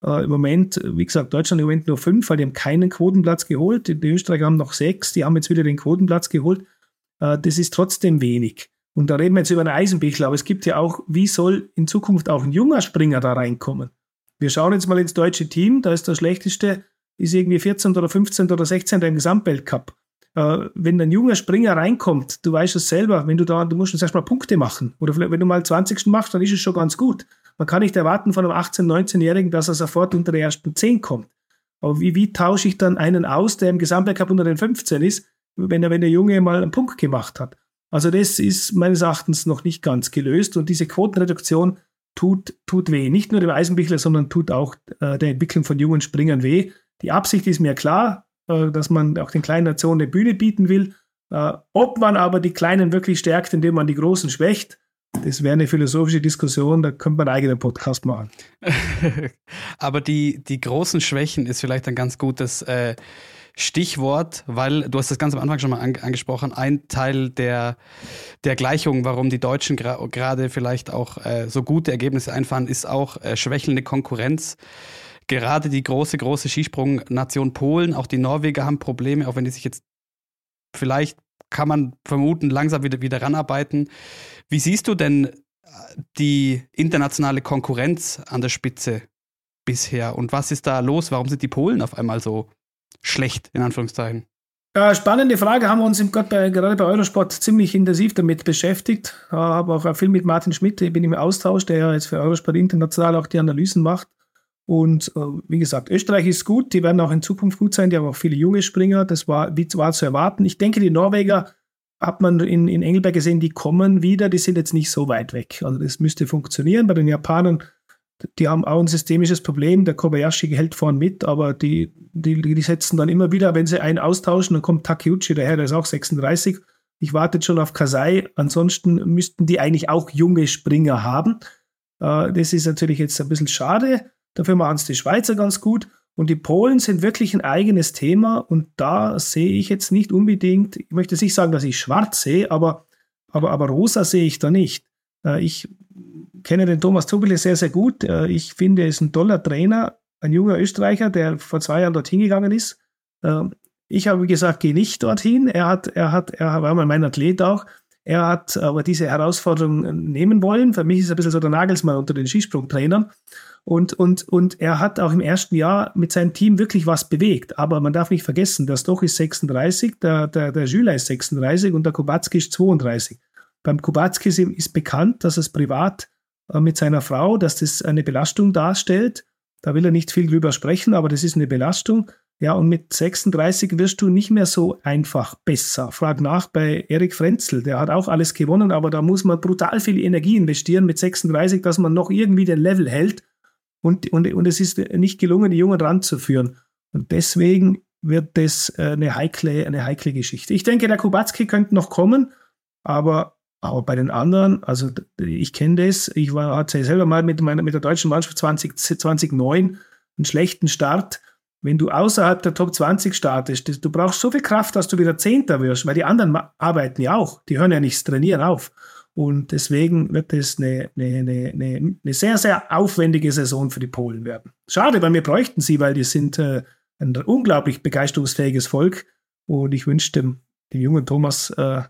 äh, im Moment, wie gesagt, Deutschland im Moment nur fünf, weil die haben keinen Quotenplatz geholt. Die Österreicher haben noch sechs, die haben jetzt wieder den Quotenplatz geholt. Äh, das ist trotzdem wenig. Und da reden wir jetzt über einen Eisenbichler, aber es gibt ja auch, wie soll in Zukunft auch ein junger Springer da reinkommen? Wir schauen jetzt mal ins deutsche Team, da ist der schlechteste, ist irgendwie 14. oder 15. oder 16. im Gesamtweltcup äh, wenn ein junger Springer reinkommt, du weißt es selber, wenn du da, du musst erstmal Punkte machen. Oder wenn du mal 20. machst, dann ist es schon ganz gut. Man kann nicht erwarten von einem 18-, 19-Jährigen, dass er sofort unter die ersten 10 kommt. Aber wie, wie tausche ich dann einen aus, der im Gesamtweltcup unter den 15 ist, wenn, er, wenn der Junge mal einen Punkt gemacht hat? Also das ist meines Erachtens noch nicht ganz gelöst und diese Quotenreduktion tut, tut weh. Nicht nur dem Eisenbichler, sondern tut auch äh, der Entwicklung von jungen Springern weh. Die Absicht ist mir klar, dass man auch den kleinen Nationen eine Bühne bieten will. Äh, ob man aber die Kleinen wirklich stärkt, indem man die Großen schwächt, das wäre eine philosophische Diskussion, da könnte man einen eigenen Podcast machen. (laughs) aber die, die großen Schwächen ist vielleicht ein ganz gutes äh, Stichwort, weil du hast das ganz am Anfang schon mal an, angesprochen, ein Teil der, der Gleichung, warum die Deutschen gerade vielleicht auch äh, so gute Ergebnisse einfahren, ist auch äh, schwächelnde Konkurrenz gerade die große, große Skisprungnation Polen, auch die Norweger haben Probleme, auch wenn die sich jetzt vielleicht kann man vermuten, langsam wieder, wieder ranarbeiten. Wie siehst du denn äh, die internationale Konkurrenz an der Spitze bisher und was ist da los? Warum sind die Polen auf einmal so schlecht, in Anführungszeichen? Ja, spannende Frage, haben wir uns im, gerade bei Eurosport ziemlich intensiv damit beschäftigt. Ich habe auch viel mit Martin Schmidt, bin im Austausch, der ja jetzt für Eurosport international auch die Analysen macht. Und äh, wie gesagt, Österreich ist gut, die werden auch in Zukunft gut sein, die haben auch viele junge Springer, das war, wie, war zu erwarten. Ich denke, die Norweger hat man in, in Engelberg gesehen, die kommen wieder, die sind jetzt nicht so weit weg. Also das müsste funktionieren. Bei den Japanern die haben auch ein systemisches Problem. Der Kobayashi hält vorn mit, aber die, die, die setzen dann immer wieder, wenn sie einen austauschen, dann kommt Takeuchi daher, der ist auch 36. Ich warte schon auf Kasai. Ansonsten müssten die eigentlich auch junge Springer haben. Äh, das ist natürlich jetzt ein bisschen schade. Dafür machen es die Schweizer ganz gut. Und die Polen sind wirklich ein eigenes Thema. Und da sehe ich jetzt nicht unbedingt, ich möchte nicht sagen, dass ich schwarz sehe, aber, aber, aber rosa sehe ich da nicht. Äh, ich kenne den Thomas Tubele sehr, sehr gut. Äh, ich finde, er ist ein toller Trainer, ein junger Österreicher, der vor zwei Jahren dorthin gegangen ist. Ähm, ich habe gesagt, geh nicht dorthin. Er hat, er hat, er war mal mein Athlet auch. Er hat aber diese Herausforderung nehmen wollen. Für mich ist er ein bisschen so der Nagelsmann unter den Skisprungtrainern. Und, und, und er hat auch im ersten Jahr mit seinem Team wirklich was bewegt. Aber man darf nicht vergessen, der Stoch ist 36, der, der, der Schüler ist 36 und der Kubacki ist 32. Beim Kubacki ist bekannt, dass es privat äh, mit seiner Frau, dass das eine Belastung darstellt. Da will er nicht viel drüber sprechen, aber das ist eine Belastung. Ja, und mit 36 wirst du nicht mehr so einfach besser. Frag nach bei Erik Frenzel, der hat auch alles gewonnen, aber da muss man brutal viel Energie investieren mit 36, dass man noch irgendwie den Level hält. Und, und, und es ist nicht gelungen, die Jungen ranzuführen. Und deswegen wird das äh, eine heikle, eine heikle Geschichte. Ich denke, der Kubacki könnte noch kommen, aber aber bei den anderen, also ich kenne das, ich war, hatte selber mal mit, meiner, mit der deutschen Mannschaft 20, 2009 einen schlechten Start. Wenn du außerhalb der Top 20 startest, du brauchst so viel Kraft, dass du wieder Zehnter wirst, weil die anderen arbeiten ja auch, die hören ja nichts trainieren auf. Und deswegen wird es eine, eine, eine, eine, sehr, sehr aufwendige Saison für die Polen werden. Schade, weil wir bräuchten sie, weil die sind äh, ein unglaublich begeisterungsfähiges Volk. Und ich wünsche dem, dem jungen Thomas äh,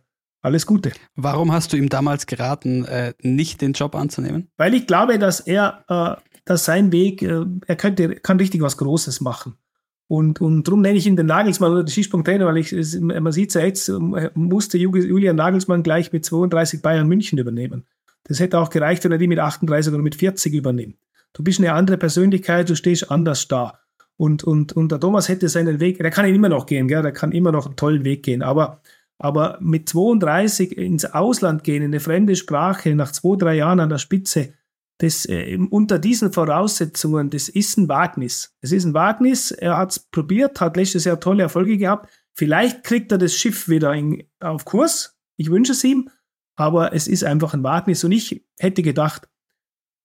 alles Gute. Warum hast du ihm damals geraten, äh, nicht den Job anzunehmen? Weil ich glaube, dass er, äh, dass sein Weg, äh, er könnte, kann richtig was Großes machen. Und, und darum nenne ich ihn den Nagelsmann oder den Skisprungtrainer, weil ich, man sieht ja jetzt, äh, musste Julian Nagelsmann gleich mit 32 Bayern München übernehmen. Das hätte auch gereicht, wenn er die mit 38 oder mit 40 übernimmt. Du bist eine andere Persönlichkeit, du stehst anders da. Und, und, und der Thomas hätte seinen Weg, der kann ihn immer noch gehen, gell? der kann immer noch einen tollen Weg gehen. Aber aber mit 32 ins Ausland gehen, in eine fremde Sprache, nach zwei, drei Jahren an der Spitze, das, äh, unter diesen Voraussetzungen, das ist ein Wagnis. Es ist ein Wagnis. Er hat es probiert, hat letztes Jahr tolle Erfolge gehabt. Vielleicht kriegt er das Schiff wieder in, auf Kurs. Ich wünsche es ihm. Aber es ist einfach ein Wagnis. Und ich hätte gedacht,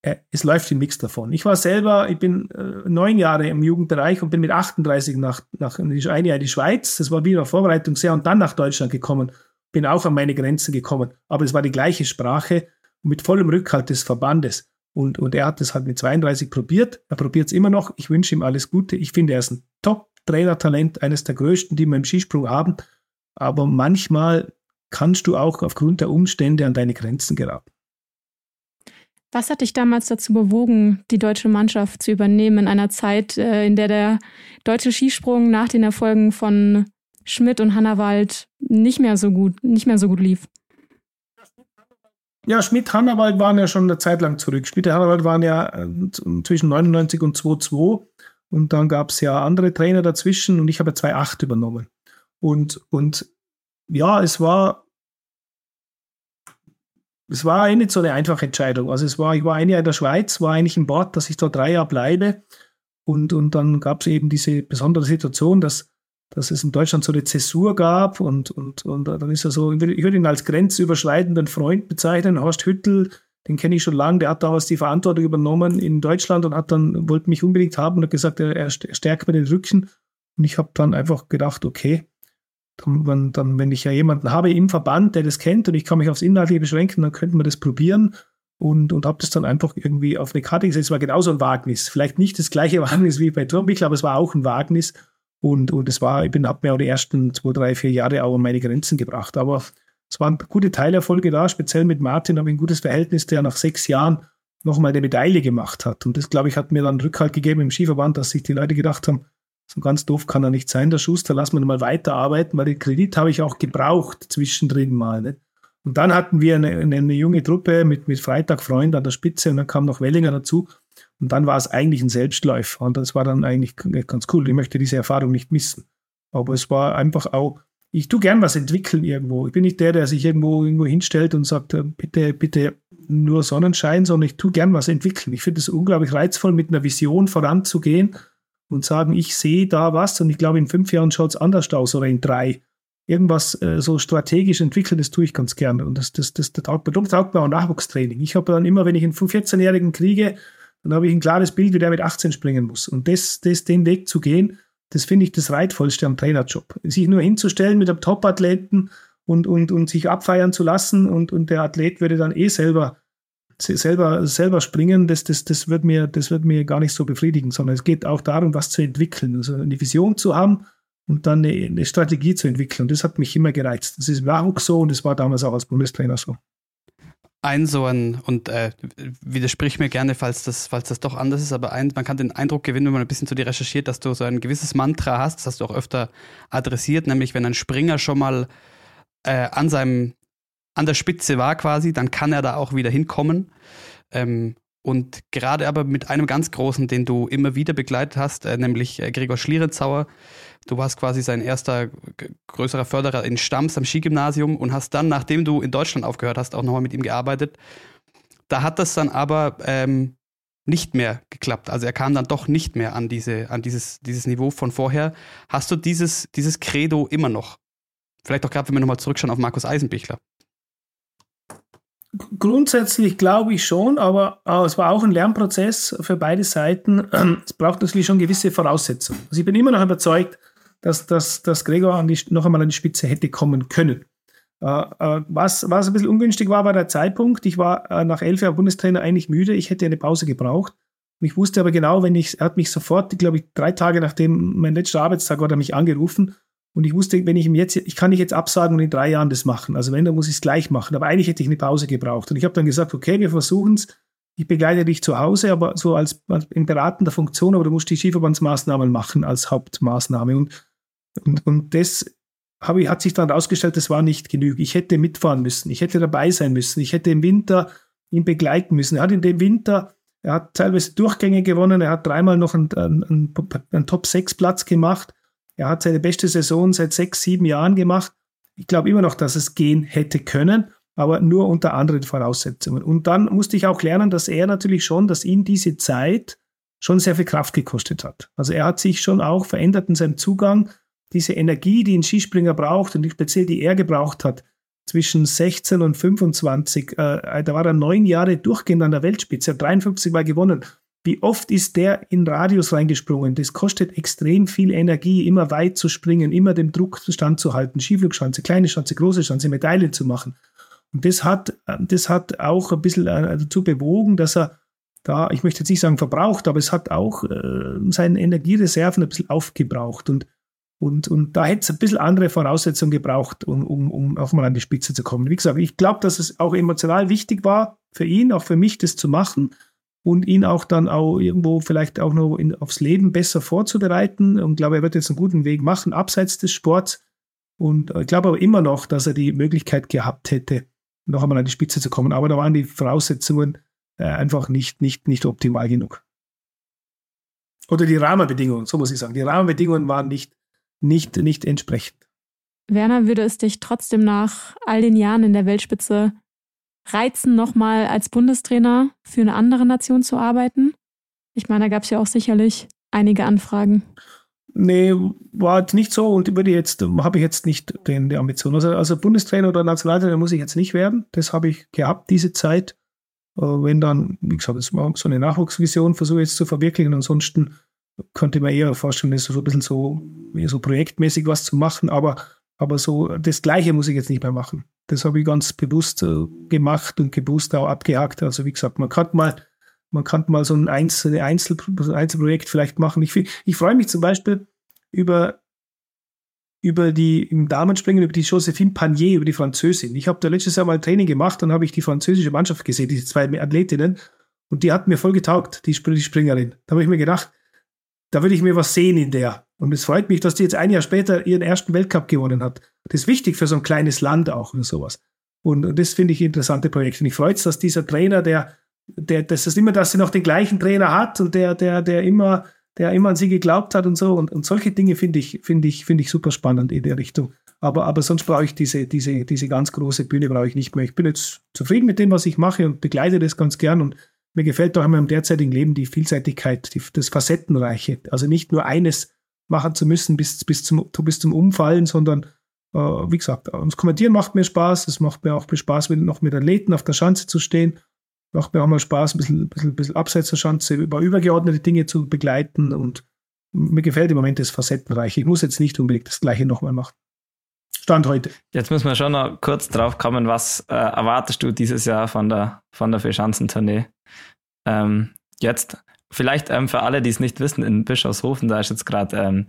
äh, es läuft ihm nichts davon. Ich war selber, ich bin äh, neun Jahre im Jugendbereich und bin mit 38 nach, nach ein Jahr in die Schweiz. Das war wieder Vorbereitungsjahr und dann nach Deutschland gekommen. Bin auch an meine Grenzen gekommen. Aber es war die gleiche Sprache mit vollem Rückhalt des Verbandes. Und, und er hat das halt mit 32 probiert. Er probiert es immer noch. Ich wünsche ihm alles Gute. Ich finde, er ist ein Top-Trainertalent, eines der größten, die wir im Skisprung haben. Aber manchmal kannst du auch aufgrund der Umstände an deine Grenzen geraten. Was hat dich damals dazu bewogen, die deutsche Mannschaft zu übernehmen in einer Zeit, äh, in der der deutsche Skisprung nach den Erfolgen von Schmidt und Hannawald nicht mehr so gut, nicht mehr so gut lief? Ja, Schmidt, Hannawald waren ja schon eine Zeit lang zurück. Schmidt und Hannawald waren ja äh, zwischen 99 und 2002 und dann gab es ja andere Trainer dazwischen und ich habe 2008 übernommen. Und, und ja, es war es war nicht so eine einfache Entscheidung. Also es war, ich war ein Jahr in der Schweiz, war eigentlich im Bord, dass ich dort drei Jahre bleibe. Und, und dann gab es eben diese besondere Situation, dass, dass es in Deutschland so eine Zäsur gab und, und, und dann ist er so, ich würde ihn als grenzüberschreitenden Freund bezeichnen, Horst Hüttel, den kenne ich schon lange, der hat damals die Verantwortung übernommen in Deutschland und hat dann, wollte mich unbedingt haben und hat gesagt, er, stärkt mir den Rücken. Und ich habe dann einfach gedacht, okay, dann, dann, wenn ich ja jemanden habe im Verband, der das kennt und ich kann mich aufs Inhaltliche beschränken, dann könnten wir das probieren und, und habe das dann einfach irgendwie auf eine Karte gesetzt. Es war genauso ein Wagnis. Vielleicht nicht das gleiche (laughs) Wagnis wie bei Turmbichler, aber es war auch ein Wagnis. Und, und es war, ich bin, habe mir auch die ersten zwei, drei, vier Jahre auch an meine Grenzen gebracht. Aber es waren gute Teilerfolge da, speziell mit Martin habe ich ein gutes Verhältnis, der nach sechs Jahren nochmal eine Medaille gemacht hat. Und das, glaube ich, hat mir dann Rückhalt gegeben im Skiverband, dass sich die Leute gedacht haben, so ganz doof kann er nicht sein, der Schuster, lass mal mal weiterarbeiten, weil den Kredit habe ich auch gebraucht zwischendrin mal. Nicht? Und dann hatten wir eine, eine, junge Truppe mit, mit Freitag Freund an der Spitze und dann kam noch Wellinger dazu. Und dann war es eigentlich ein Selbstläufer. Und das war dann eigentlich ganz cool. Ich möchte diese Erfahrung nicht missen. Aber es war einfach auch, ich tue gern was entwickeln irgendwo. Ich bin nicht der, der sich irgendwo, irgendwo hinstellt und sagt, äh, bitte, bitte nur Sonnenschein, sondern ich tue gern was entwickeln. Ich finde es unglaublich reizvoll, mit einer Vision voranzugehen und sagen, ich sehe da was und ich glaube, in fünf Jahren schaut es anders aus oder in drei. Irgendwas äh, so strategisch entwickeln, das tue ich ganz gerne. Und das, das, das, das taugt, mir, taugt mir auch Nachwuchstraining. Ich habe dann immer, wenn ich einen 14-Jährigen kriege, dann habe ich ein klares Bild, wie der mit 18 springen muss. Und das, das, den Weg zu gehen, das finde ich das Reitvollste am Trainerjob. Sich nur hinzustellen mit einem Top-Athleten und, und, und sich abfeiern zu lassen und, und der Athlet würde dann eh selber selber, selber springen, das, das, das, wird mir, das wird mir gar nicht so befriedigen, sondern es geht auch darum, was zu entwickeln, also eine Vision zu haben und dann eine, eine Strategie zu entwickeln. Und das hat mich immer gereizt. Das ist im Nachwuchs so und das war damals auch als Bundestrainer so. Ein so ein, und äh, widersprich mir gerne, falls das, falls das doch anders ist, aber ein, man kann den Eindruck gewinnen, wenn man ein bisschen zu dir recherchiert, dass du so ein gewisses Mantra hast, das hast du auch öfter adressiert, nämlich wenn ein Springer schon mal äh, an seinem an der Spitze war quasi, dann kann er da auch wieder hinkommen. Ähm, und gerade aber mit einem ganz großen, den du immer wieder begleitet hast, äh, nämlich äh, Gregor Schlierenzauer. Du warst quasi sein erster größerer Förderer in Stamms am Skigymnasium und hast dann, nachdem du in Deutschland aufgehört hast, auch nochmal mit ihm gearbeitet. Da hat das dann aber ähm, nicht mehr geklappt. Also er kam dann doch nicht mehr an, diese, an dieses, dieses Niveau von vorher. Hast du dieses, dieses Credo immer noch? Vielleicht auch gerade, wenn wir nochmal zurückschauen auf Markus Eisenbichler. Grundsätzlich glaube ich schon, aber äh, es war auch ein Lernprozess für beide Seiten. (clears throat) es braucht natürlich schon gewisse Voraussetzungen. Also ich bin immer noch überzeugt, dass, dass, dass Gregor die, noch einmal an die Spitze hätte kommen können. Äh, äh, was, was ein bisschen ungünstig war, war der Zeitpunkt. Ich war äh, nach elf Jahren Bundestrainer eigentlich müde. Ich hätte eine Pause gebraucht. Ich wusste aber genau, wenn ich, er hat mich sofort, glaube ich, drei Tage nachdem mein letzter Arbeitstag hat er mich angerufen und ich wusste, wenn ich ihm jetzt, ich kann nicht jetzt absagen und in drei Jahren das machen. Also wenn, dann muss ich es gleich machen. Aber eigentlich hätte ich eine Pause gebraucht. Und ich habe dann gesagt, okay, wir versuchen es. Ich begleite dich zu Hause, aber so als, als in beratender Funktion, aber du musst die Skiverbandsmaßnahmen machen als Hauptmaßnahme. Und, und, und das habe ich, hat sich dann herausgestellt, das war nicht genug. Ich hätte mitfahren müssen. Ich hätte dabei sein müssen. Ich hätte im Winter ihn begleiten müssen. Er hat in dem Winter, er hat teilweise Durchgänge gewonnen. Er hat dreimal noch einen, einen, einen Top-6-Platz gemacht. Er hat seine beste Saison seit sechs, sieben Jahren gemacht. Ich glaube immer noch, dass es gehen hätte können, aber nur unter anderen Voraussetzungen. Und dann musste ich auch lernen, dass er natürlich schon, dass ihn diese Zeit schon sehr viel Kraft gekostet hat. Also er hat sich schon auch verändert in seinem Zugang. Diese Energie, die ein Skispringer braucht und speziell die er gebraucht hat, zwischen 16 und 25, äh, da war er neun Jahre durchgehend an der Weltspitze, hat 53 Mal gewonnen. Wie oft ist der in Radius reingesprungen? Das kostet extrem viel Energie, immer weit zu springen, immer dem Druck standzuhalten, Skiflugschanze, kleine Schanze, große Schanze, Medaillen zu machen. Und das hat, das hat auch ein bisschen äh, dazu bewogen, dass er da, ich möchte jetzt nicht sagen verbraucht, aber es hat auch äh, seine Energiereserven ein bisschen aufgebraucht. Und, und, und da hätte es ein bisschen andere Voraussetzungen gebraucht, um, um, um auch mal an die Spitze zu kommen. Wie gesagt, ich glaube, dass es auch emotional wichtig war für ihn, auch für mich, das zu machen und ihn auch dann auch irgendwo vielleicht auch noch in, aufs Leben besser vorzubereiten. Und glaube, er wird jetzt einen guten Weg machen, abseits des Sports. Und ich glaube aber immer noch, dass er die Möglichkeit gehabt hätte, noch einmal an die Spitze zu kommen. Aber da waren die Voraussetzungen äh, einfach nicht, nicht, nicht optimal genug. Oder die Rahmenbedingungen, so muss ich sagen. Die Rahmenbedingungen waren nicht, nicht, nicht entsprechend. Werner, würde es dich trotzdem nach all den Jahren in der Weltspitze reizen, nochmal als Bundestrainer für eine andere Nation zu arbeiten? Ich meine, da gab es ja auch sicherlich einige Anfragen. Nee, war nicht so und würde jetzt, habe ich jetzt nicht den, die Ambition. Also, also Bundestrainer oder Nationaltrainer muss ich jetzt nicht werden. Das habe ich gehabt, diese Zeit. Äh, wenn dann, wie gesagt, so eine Nachwuchsvision, versuche ich jetzt zu verwirklichen. Ansonsten könnte man eher vorstellen, das so ein bisschen so, so projektmäßig was zu machen, aber, aber so das Gleiche muss ich jetzt nicht mehr machen. Das habe ich ganz bewusst äh, gemacht und bewusst auch abgehakt. Also wie gesagt, man kann mal, man kann mal so ein Einzel, Einzel, Einzelprojekt vielleicht machen. Ich, ich freue mich zum Beispiel, über, über die, im Damenspringen, über die Josephine Panier, über die Französin. Ich habe da letztes Jahr mal Training gemacht und habe ich die französische Mannschaft gesehen, diese zwei Athletinnen. Und die hat mir voll getaugt, die, die Springerin. Da habe ich mir gedacht, da würde ich mir was sehen in der. Und es freut mich, dass die jetzt ein Jahr später ihren ersten Weltcup gewonnen hat. Das ist wichtig für so ein kleines Land auch und sowas. Und das finde ich interessante Projekte. Und ich freue mich, dass dieser Trainer, der, der, das ist immer, dass sie noch den gleichen Trainer hat und der, der, der immer, der immer an sie geglaubt hat und so. Und, und solche Dinge finde ich, finde ich, finde ich super spannend in der Richtung. Aber, aber sonst brauche ich diese, diese, diese ganz große Bühne brauche ich nicht mehr. Ich bin jetzt zufrieden mit dem, was ich mache und begleite das ganz gern und mir gefällt auch in meinem derzeitigen Leben die Vielseitigkeit, die, das Facettenreiche. Also nicht nur eines machen zu müssen bis, bis, zum, bis zum Umfallen, sondern äh, wie gesagt, das Kommentieren macht mir Spaß. Es macht mir auch Spaß, mit, noch mit Athleten auf der Schanze zu stehen. Macht mir auch mal Spaß, ein bisschen, bisschen, bisschen abseits der Schanze über übergeordnete Dinge zu begleiten. Und mir gefällt im Moment das Facettenreiche. Ich muss jetzt nicht unbedingt das Gleiche nochmal machen. Stand heute. Jetzt müssen wir schon noch kurz drauf kommen, was äh, erwartest du dieses Jahr von der, von der Vierschanzentournee? Ähm, jetzt, vielleicht ähm, für alle, die es nicht wissen, in Bischofshofen, da ist jetzt gerade ähm,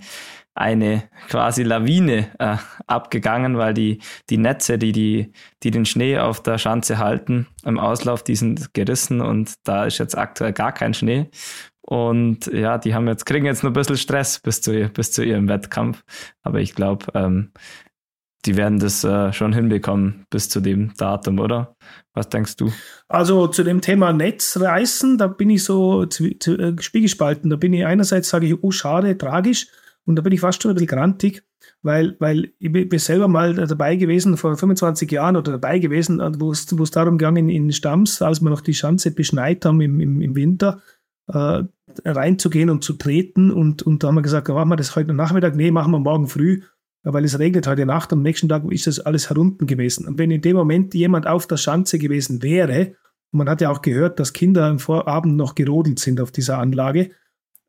eine quasi Lawine äh, abgegangen, weil die, die Netze, die, die, die den Schnee auf der Schanze halten, im Auslauf, die sind gerissen und da ist jetzt aktuell gar kein Schnee. Und ja, die haben jetzt, kriegen jetzt nur ein bisschen Stress bis zu, bis zu ihrem Wettkampf. Aber ich glaube, ähm, die werden das äh, schon hinbekommen bis zu dem Datum, oder? Was denkst du? Also zu dem Thema Netzreißen, da bin ich so äh, spiegespalten. Da bin ich einerseits sage ich, oh schade, tragisch, und da bin ich fast schon ein bisschen grantig, weil, weil ich bin selber mal dabei gewesen vor 25 Jahren oder dabei gewesen, äh, wo es darum ging in, in Stamms, als wir noch die Schanze beschneit haben im, im, im Winter, äh, reinzugehen und zu treten. Und, und da haben wir gesagt, machen wir das heute Nachmittag? Nee, machen wir morgen früh weil es regnet heute Nacht. Am nächsten Tag ist das alles herunten gewesen. Und wenn in dem Moment jemand auf der Schanze gewesen wäre, und man hat ja auch gehört, dass Kinder am Vorabend noch gerodelt sind auf dieser Anlage,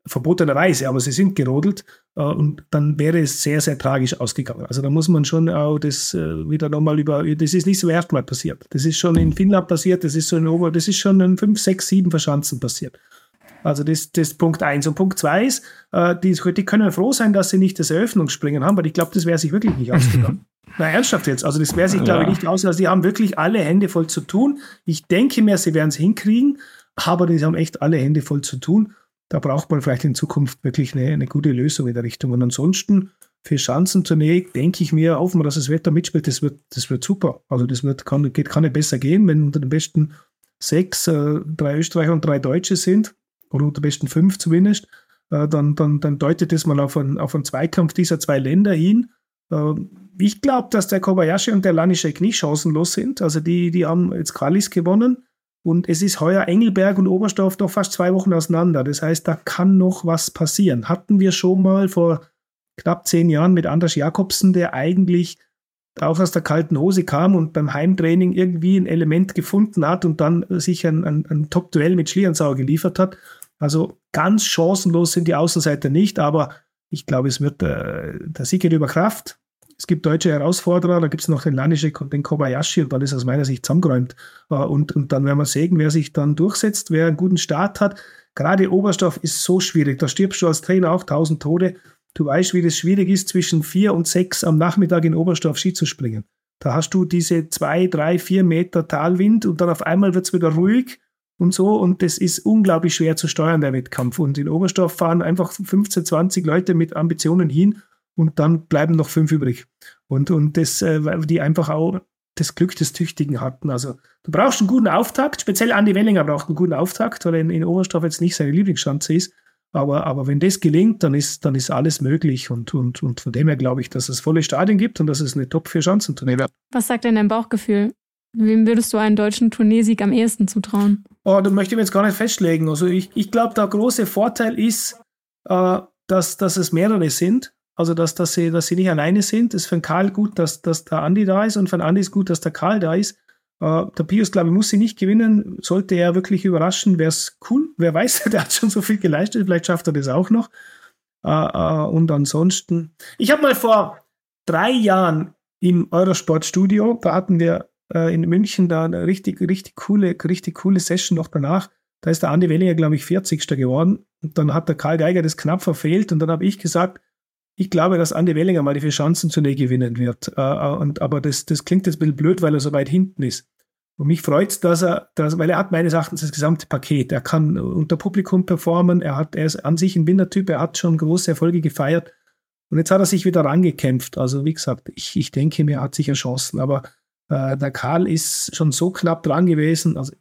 verbotenerweise, aber sie sind gerodelt, äh, und dann wäre es sehr, sehr tragisch ausgegangen. Also da muss man schon auch das äh, wieder nochmal über, das ist nicht zum ersten Mal passiert. Das ist schon in Finnland passiert, das ist so in Ober, das ist schon in fünf, sechs, sieben Verschanzen passiert. Also das, das Punkt eins Und Punkt zwei ist, äh, die, die können froh sein, dass sie nicht das Eröffnungsspringen haben, weil ich glaube, das wäre sich wirklich nicht ausgegangen. (laughs) Na, ernsthaft jetzt. Also das wäre sich, glaube ich, nicht ausgegangen. Also die haben wirklich alle Hände voll zu tun. Ich denke mir, sie werden es hinkriegen, aber die haben echt alle Hände voll zu tun. Da braucht man vielleicht in Zukunft wirklich eine, eine gute Lösung in der Richtung. Und ansonsten für Schanzentournee denke ich mir, hoffen wir, dass das Wetter mitspielt, das wird, das wird super. Also das wird, kann, geht, kann nicht besser gehen, wenn unter den besten sechs, äh, drei Österreicher und drei Deutsche sind oder unter besten fünf zumindest, äh, dann, dann, dann deutet das mal auf einen, auf einen Zweikampf dieser zwei Länder hin. Äh, ich glaube, dass der Kobayashi und der Lanischek nicht chancenlos sind. Also die, die haben jetzt Qualis gewonnen. Und es ist heuer Engelberg und Oberstdorf doch fast zwei Wochen auseinander. Das heißt, da kann noch was passieren. Hatten wir schon mal vor knapp zehn Jahren mit Anders Jakobsen, der eigentlich auch aus der kalten Hose kam und beim Heimtraining irgendwie ein Element gefunden hat und dann sich ein, ein, ein Top-Duell mit Schlierenzauer geliefert hat. Also ganz chancenlos sind die Außenseiter nicht, aber ich glaube, es wird äh, der Sieg geht über Kraft. Es gibt deutsche Herausforderer, da gibt es noch den Lanischek und den Kobayashi und dann ist aus meiner Sicht zusammengeräumt. Äh, und, und dann werden wir sehen, wer sich dann durchsetzt, wer einen guten Start hat. Gerade Oberstoff ist so schwierig. Da stirbst du als Trainer auch tausend Tode. Du weißt, wie das schwierig ist, zwischen vier und sechs am Nachmittag in Oberstoff Ski zu springen. Da hast du diese zwei, drei, vier Meter Talwind und dann auf einmal wird es wieder ruhig und so. Und das ist unglaublich schwer zu steuern, der Wettkampf. Und in Oberstoff fahren einfach 15, 20 Leute mit Ambitionen hin und dann bleiben noch fünf übrig. Und, und das, äh, die einfach auch das Glück des Tüchtigen hatten. Also du brauchst einen guten Auftakt, speziell Andi Wellinger braucht einen guten Auftakt, weil in, in Oberstoff jetzt nicht seine Lieblingsschanze ist. Aber, aber wenn das gelingt, dann ist, dann ist alles möglich. Und, und, und von dem her glaube ich, dass es volle Stadien gibt und dass es eine top 4 Schanzentournee wird. Was sagt denn dein Bauchgefühl? Wem würdest du einen deutschen Tourneesieg am ehesten zutrauen? Oh, da möchte ich mir jetzt gar nicht festlegen. Also ich, ich glaube, der große Vorteil ist, äh, dass, dass es mehrere sind. Also dass, dass, sie, dass sie nicht alleine sind. Das ist für den Karl gut, dass, dass der Andi da ist und für den Andi ist gut, dass der Karl da ist. Uh, der Pius, glaube ich, muss sie nicht gewinnen. Sollte er wirklich überraschen, wäre es cool. Wer weiß, (laughs) der hat schon so viel geleistet. Vielleicht schafft er das auch noch. Uh, uh, und ansonsten, ich habe mal vor drei Jahren im Eurosport-Studio, da hatten wir äh, in München da eine richtig, richtig coole, richtig coole Session noch danach. Da ist der Andi Wellinger, glaube ich, 40. geworden. Und dann hat der Karl Geiger das knapp verfehlt. Und dann habe ich gesagt, ich glaube, dass Andi Wellinger mal die vier Chancen-Tournee gewinnen wird. Äh, und, aber das, das klingt jetzt ein bisschen blöd, weil er so weit hinten ist. Und mich freut es, dass er, dass, weil er hat meines Erachtens das gesamte Paket. Er kann unter Publikum performen, er, hat, er ist an sich ein Winnertyp, er hat schon große Erfolge gefeiert. Und jetzt hat er sich wieder rangekämpft. Also wie gesagt, ich, ich denke, mir hat sicher Chancen. Aber äh, der Karl ist schon so knapp dran gewesen. Also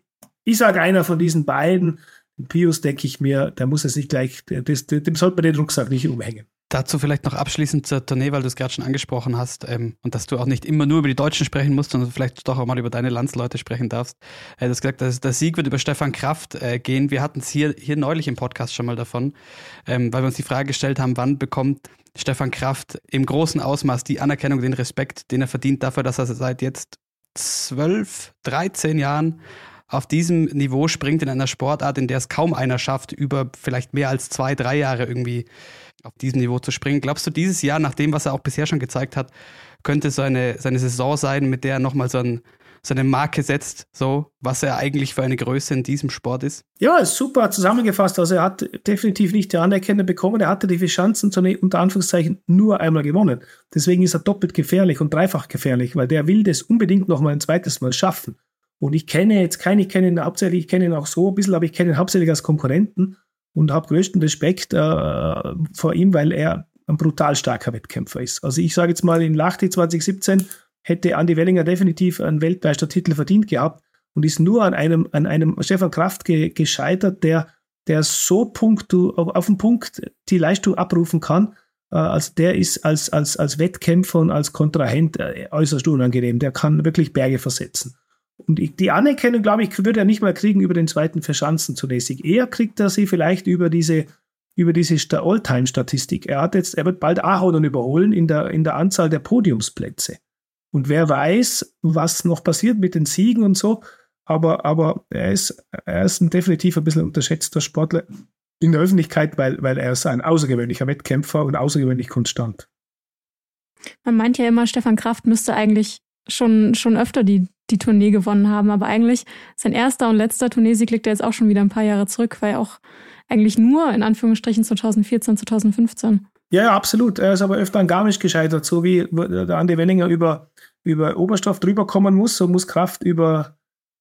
ich sage einer von diesen beiden, Pius denke ich mir, der muss es nicht gleich, das, dem sollte man den Rucksack nicht umhängen. Dazu vielleicht noch abschließend zur Tournee, weil du es gerade schon angesprochen hast ähm, und dass du auch nicht immer nur über die Deutschen sprechen musst, sondern vielleicht doch auch mal über deine Landsleute sprechen darfst. Äh, du hast gesagt, dass der Sieg wird über Stefan Kraft äh, gehen. Wir hatten es hier, hier neulich im Podcast schon mal davon, ähm, weil wir uns die Frage gestellt haben, wann bekommt Stefan Kraft im großen Ausmaß die Anerkennung, den Respekt, den er verdient dafür, dass er seit jetzt zwölf, 13 Jahren auf diesem Niveau springt in einer Sportart, in der es kaum einer schafft, über vielleicht mehr als zwei, drei Jahre irgendwie auf diesem Niveau zu springen. Glaubst du, dieses Jahr, nach dem, was er auch bisher schon gezeigt hat, könnte so eine, seine Saison sein, mit der er nochmal so ein, seine Marke setzt, so was er eigentlich für eine Größe in diesem Sport ist? Ja, ist super zusammengefasst. Also er hat definitiv nicht die Anerkennung bekommen. Er hatte die Chancen unter Anführungszeichen nur einmal gewonnen. Deswegen ist er doppelt gefährlich und dreifach gefährlich, weil der will das unbedingt nochmal ein zweites Mal schaffen. Und ich kenne jetzt keinen, ich kenne ihn hauptsächlich, ich kenne ihn auch so ein bisschen, aber ich kenne ihn hauptsächlich als Konkurrenten und habe größten Respekt äh, vor ihm, weil er ein brutal starker Wettkämpfer ist. Also ich sage jetzt mal, in Lachti 2017 hätte Andy Wellinger definitiv einen Weltmeistertitel verdient gehabt und ist nur an einem, an einem Stefan Kraft ge gescheitert, der, der so punktu, auf den Punkt die Leistung abrufen kann. Also der ist als, als, als Wettkämpfer und als Kontrahent äh, äußerst unangenehm. Der kann wirklich Berge versetzen. Und die Anerkennung, glaube ich, würde er nicht mal kriegen über den zweiten Verschanzen zunächst. Eher kriegt er sie vielleicht über diese, über diese All-Time-Statistik. Er hat jetzt, er wird bald Ahonen überholen in der, in der Anzahl der Podiumsplätze. Und wer weiß, was noch passiert mit den Siegen und so. Aber, aber er ist, er ist ein definitiv ein bisschen unterschätzter Sportler in der Öffentlichkeit, weil, weil er ist ein außergewöhnlicher Wettkämpfer und außergewöhnlich konstant. Man meint ja immer, Stefan Kraft müsste eigentlich schon, schon öfter die, die Tournee gewonnen haben. Aber eigentlich sein erster und letzter Tourneesieg liegt ja jetzt auch schon wieder ein paar Jahre zurück, weil auch eigentlich nur in Anführungsstrichen 2014, 2015. Ja, ja, absolut. Er ist aber öfter an Garmisch gescheitert, so wie der Andi Wenninger über, über Oberstoff drüber kommen muss, so muss Kraft über,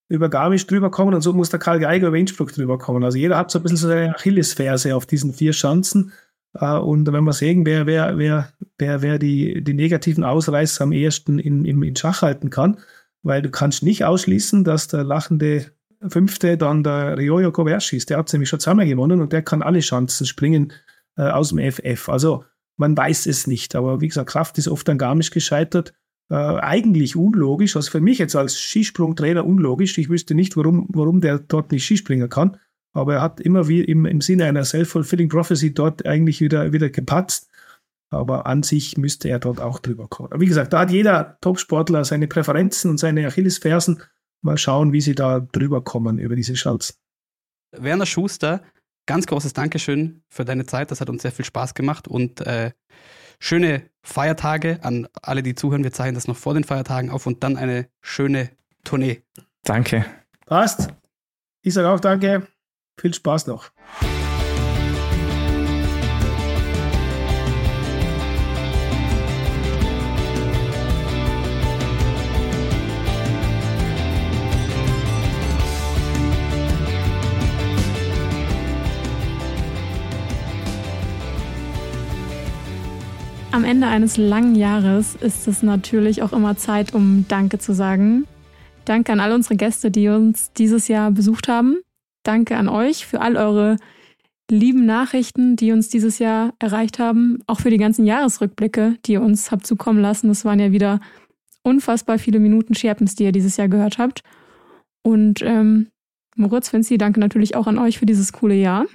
über Garmisch drüber kommen und so muss der Karl Geiger über Innsbruck drüber kommen. Also jeder hat so ein bisschen so seine Achillesferse auf diesen vier Schanzen. Äh, und wenn wir sehen, wer, wer, wer, wer, wer die, die negativen Ausreißer am ehesten in, in, in Schach halten kann, weil du kannst nicht ausschließen, dass der lachende Fünfte dann der Ryoyo Kobayashi ist. Der hat nämlich schon zweimal gewonnen und der kann alle Chancen springen äh, aus dem FF. Also man weiß es nicht. Aber wie gesagt, Kraft ist oft an Garmisch gescheitert. Äh, eigentlich unlogisch, also für mich jetzt als Skisprungtrainer unlogisch. Ich wüsste nicht, warum, warum der dort nicht Skispringen kann. Aber er hat immer wie im, im Sinne einer self-fulfilling prophecy dort eigentlich wieder, wieder gepatzt. Aber an sich müsste er dort auch drüber kommen. Aber wie gesagt, da hat jeder Topsportler seine Präferenzen und seine Achillesfersen. Mal schauen, wie sie da drüber kommen über diese Schalz. Werner Schuster, ganz großes Dankeschön für deine Zeit. Das hat uns sehr viel Spaß gemacht und äh, schöne Feiertage an alle, die zuhören. Wir zeichnen das noch vor den Feiertagen auf und dann eine schöne Tournee. Danke. Passt. Ich sage auch danke. Viel Spaß noch. Ende eines langen Jahres ist es natürlich auch immer Zeit, um Danke zu sagen. Danke an all unsere Gäste, die uns dieses Jahr besucht haben. Danke an euch für all eure lieben Nachrichten, die uns dieses Jahr erreicht haben. Auch für die ganzen Jahresrückblicke, die ihr uns habt zukommen lassen. Das waren ja wieder unfassbar viele Minuten Scherpens, die ihr dieses Jahr gehört habt. Und ähm, Moritz, Vinci, danke natürlich auch an euch für dieses coole Jahr.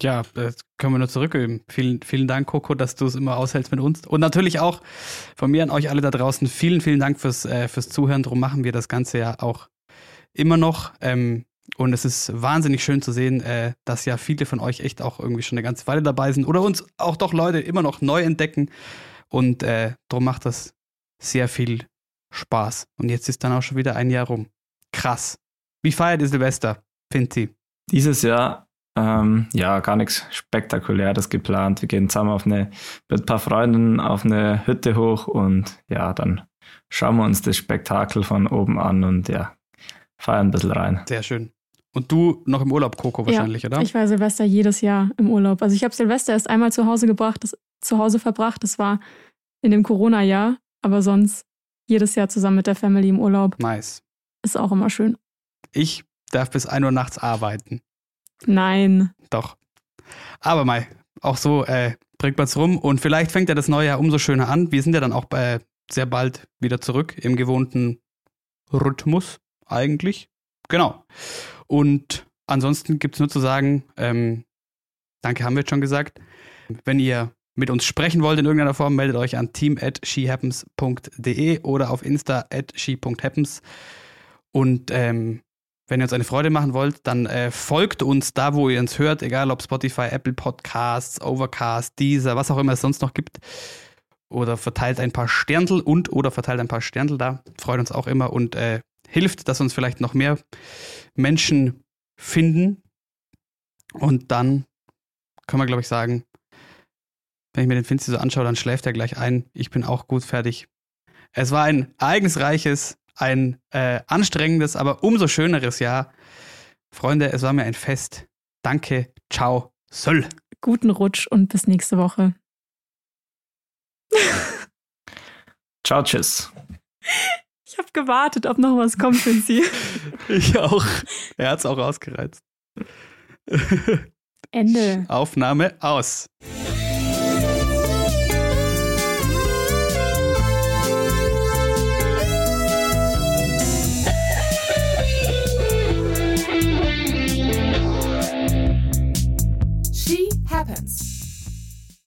Ja, das können wir nur zurückgeben. Vielen, vielen Dank, Coco, dass du es immer aushältst mit uns. Und natürlich auch von mir an euch alle da draußen. Vielen, vielen Dank fürs, äh, fürs Zuhören. Darum machen wir das Ganze ja auch immer noch. Ähm, und es ist wahnsinnig schön zu sehen, äh, dass ja viele von euch echt auch irgendwie schon eine ganze Weile dabei sind oder uns auch doch Leute immer noch neu entdecken. Und äh, darum macht das sehr viel Spaß. Und jetzt ist dann auch schon wieder ein Jahr rum. Krass. Wie feiert ihr Silvester, Finzi? Dieses Jahr Ähm, ja, gar nichts Spektakuläres geplant. Wir gehen zusammen auf eine, mit ein paar Freunden auf eine Hütte hoch und ja, dann schauen wir uns das Spektakel von oben an und ja, feiern ein bisschen rein. Sehr schön. Und du noch im Urlaub, Coco, wahrscheinlich, ja, oder? Ich war Silvester jedes Jahr im Urlaub. Also ich habe Silvester erst einmal zu Hause gebracht, das, zu Hause verbracht. Das war in dem Corona-Jahr, aber sonst jedes Jahr zusammen mit der Family im Urlaub. Nice. Ist auch immer schön. Ich darf bis 1 Uhr nachts arbeiten. Nein. Doch. Aber Mai, auch so äh, bringt man es rum und vielleicht fängt ja das neue Jahr umso schöner an. Wir sind ja dann auch bei, sehr bald wieder zurück im gewohnten Rhythmus eigentlich. Genau. Und ansonsten gibt es nur zu sagen, ähm, danke haben wir jetzt schon gesagt. Wenn ihr mit uns sprechen wollt in irgendeiner Form, meldet euch an team at shehappens.de oder auf insta at she.happens. Und ähm, wenn ihr uns eine Freude machen wollt, dann äh, folgt uns da, wo ihr uns hört, egal ob Spotify, Apple Podcasts, Overcast, Deezer, was auch immer es sonst noch gibt. Oder verteilt ein paar Sterndl und oder verteilt ein paar Sterndl da. Freut uns auch immer und äh, hilft, dass uns vielleicht noch mehr Menschen finden. Und dann können wir, glaube ich, sagen, wenn ich mir den Finzi so anschaue, dann schläft er gleich ein. Ich bin auch gut fertig. Es war ein ereignisreiches, ein äh, anstrengendes, aber umso schöneres Jahr. Freunde, es war mir ein Fest. Danke, ciao, Söll. Guten Rutsch und bis nächste Woche. Ciao, tschüss. Ich habe gewartet, ob noch was kommt, Vinci. (laughs) ich auch. Er hat es auch ausgereizt. Ende. (laughs) Aufnahme aus.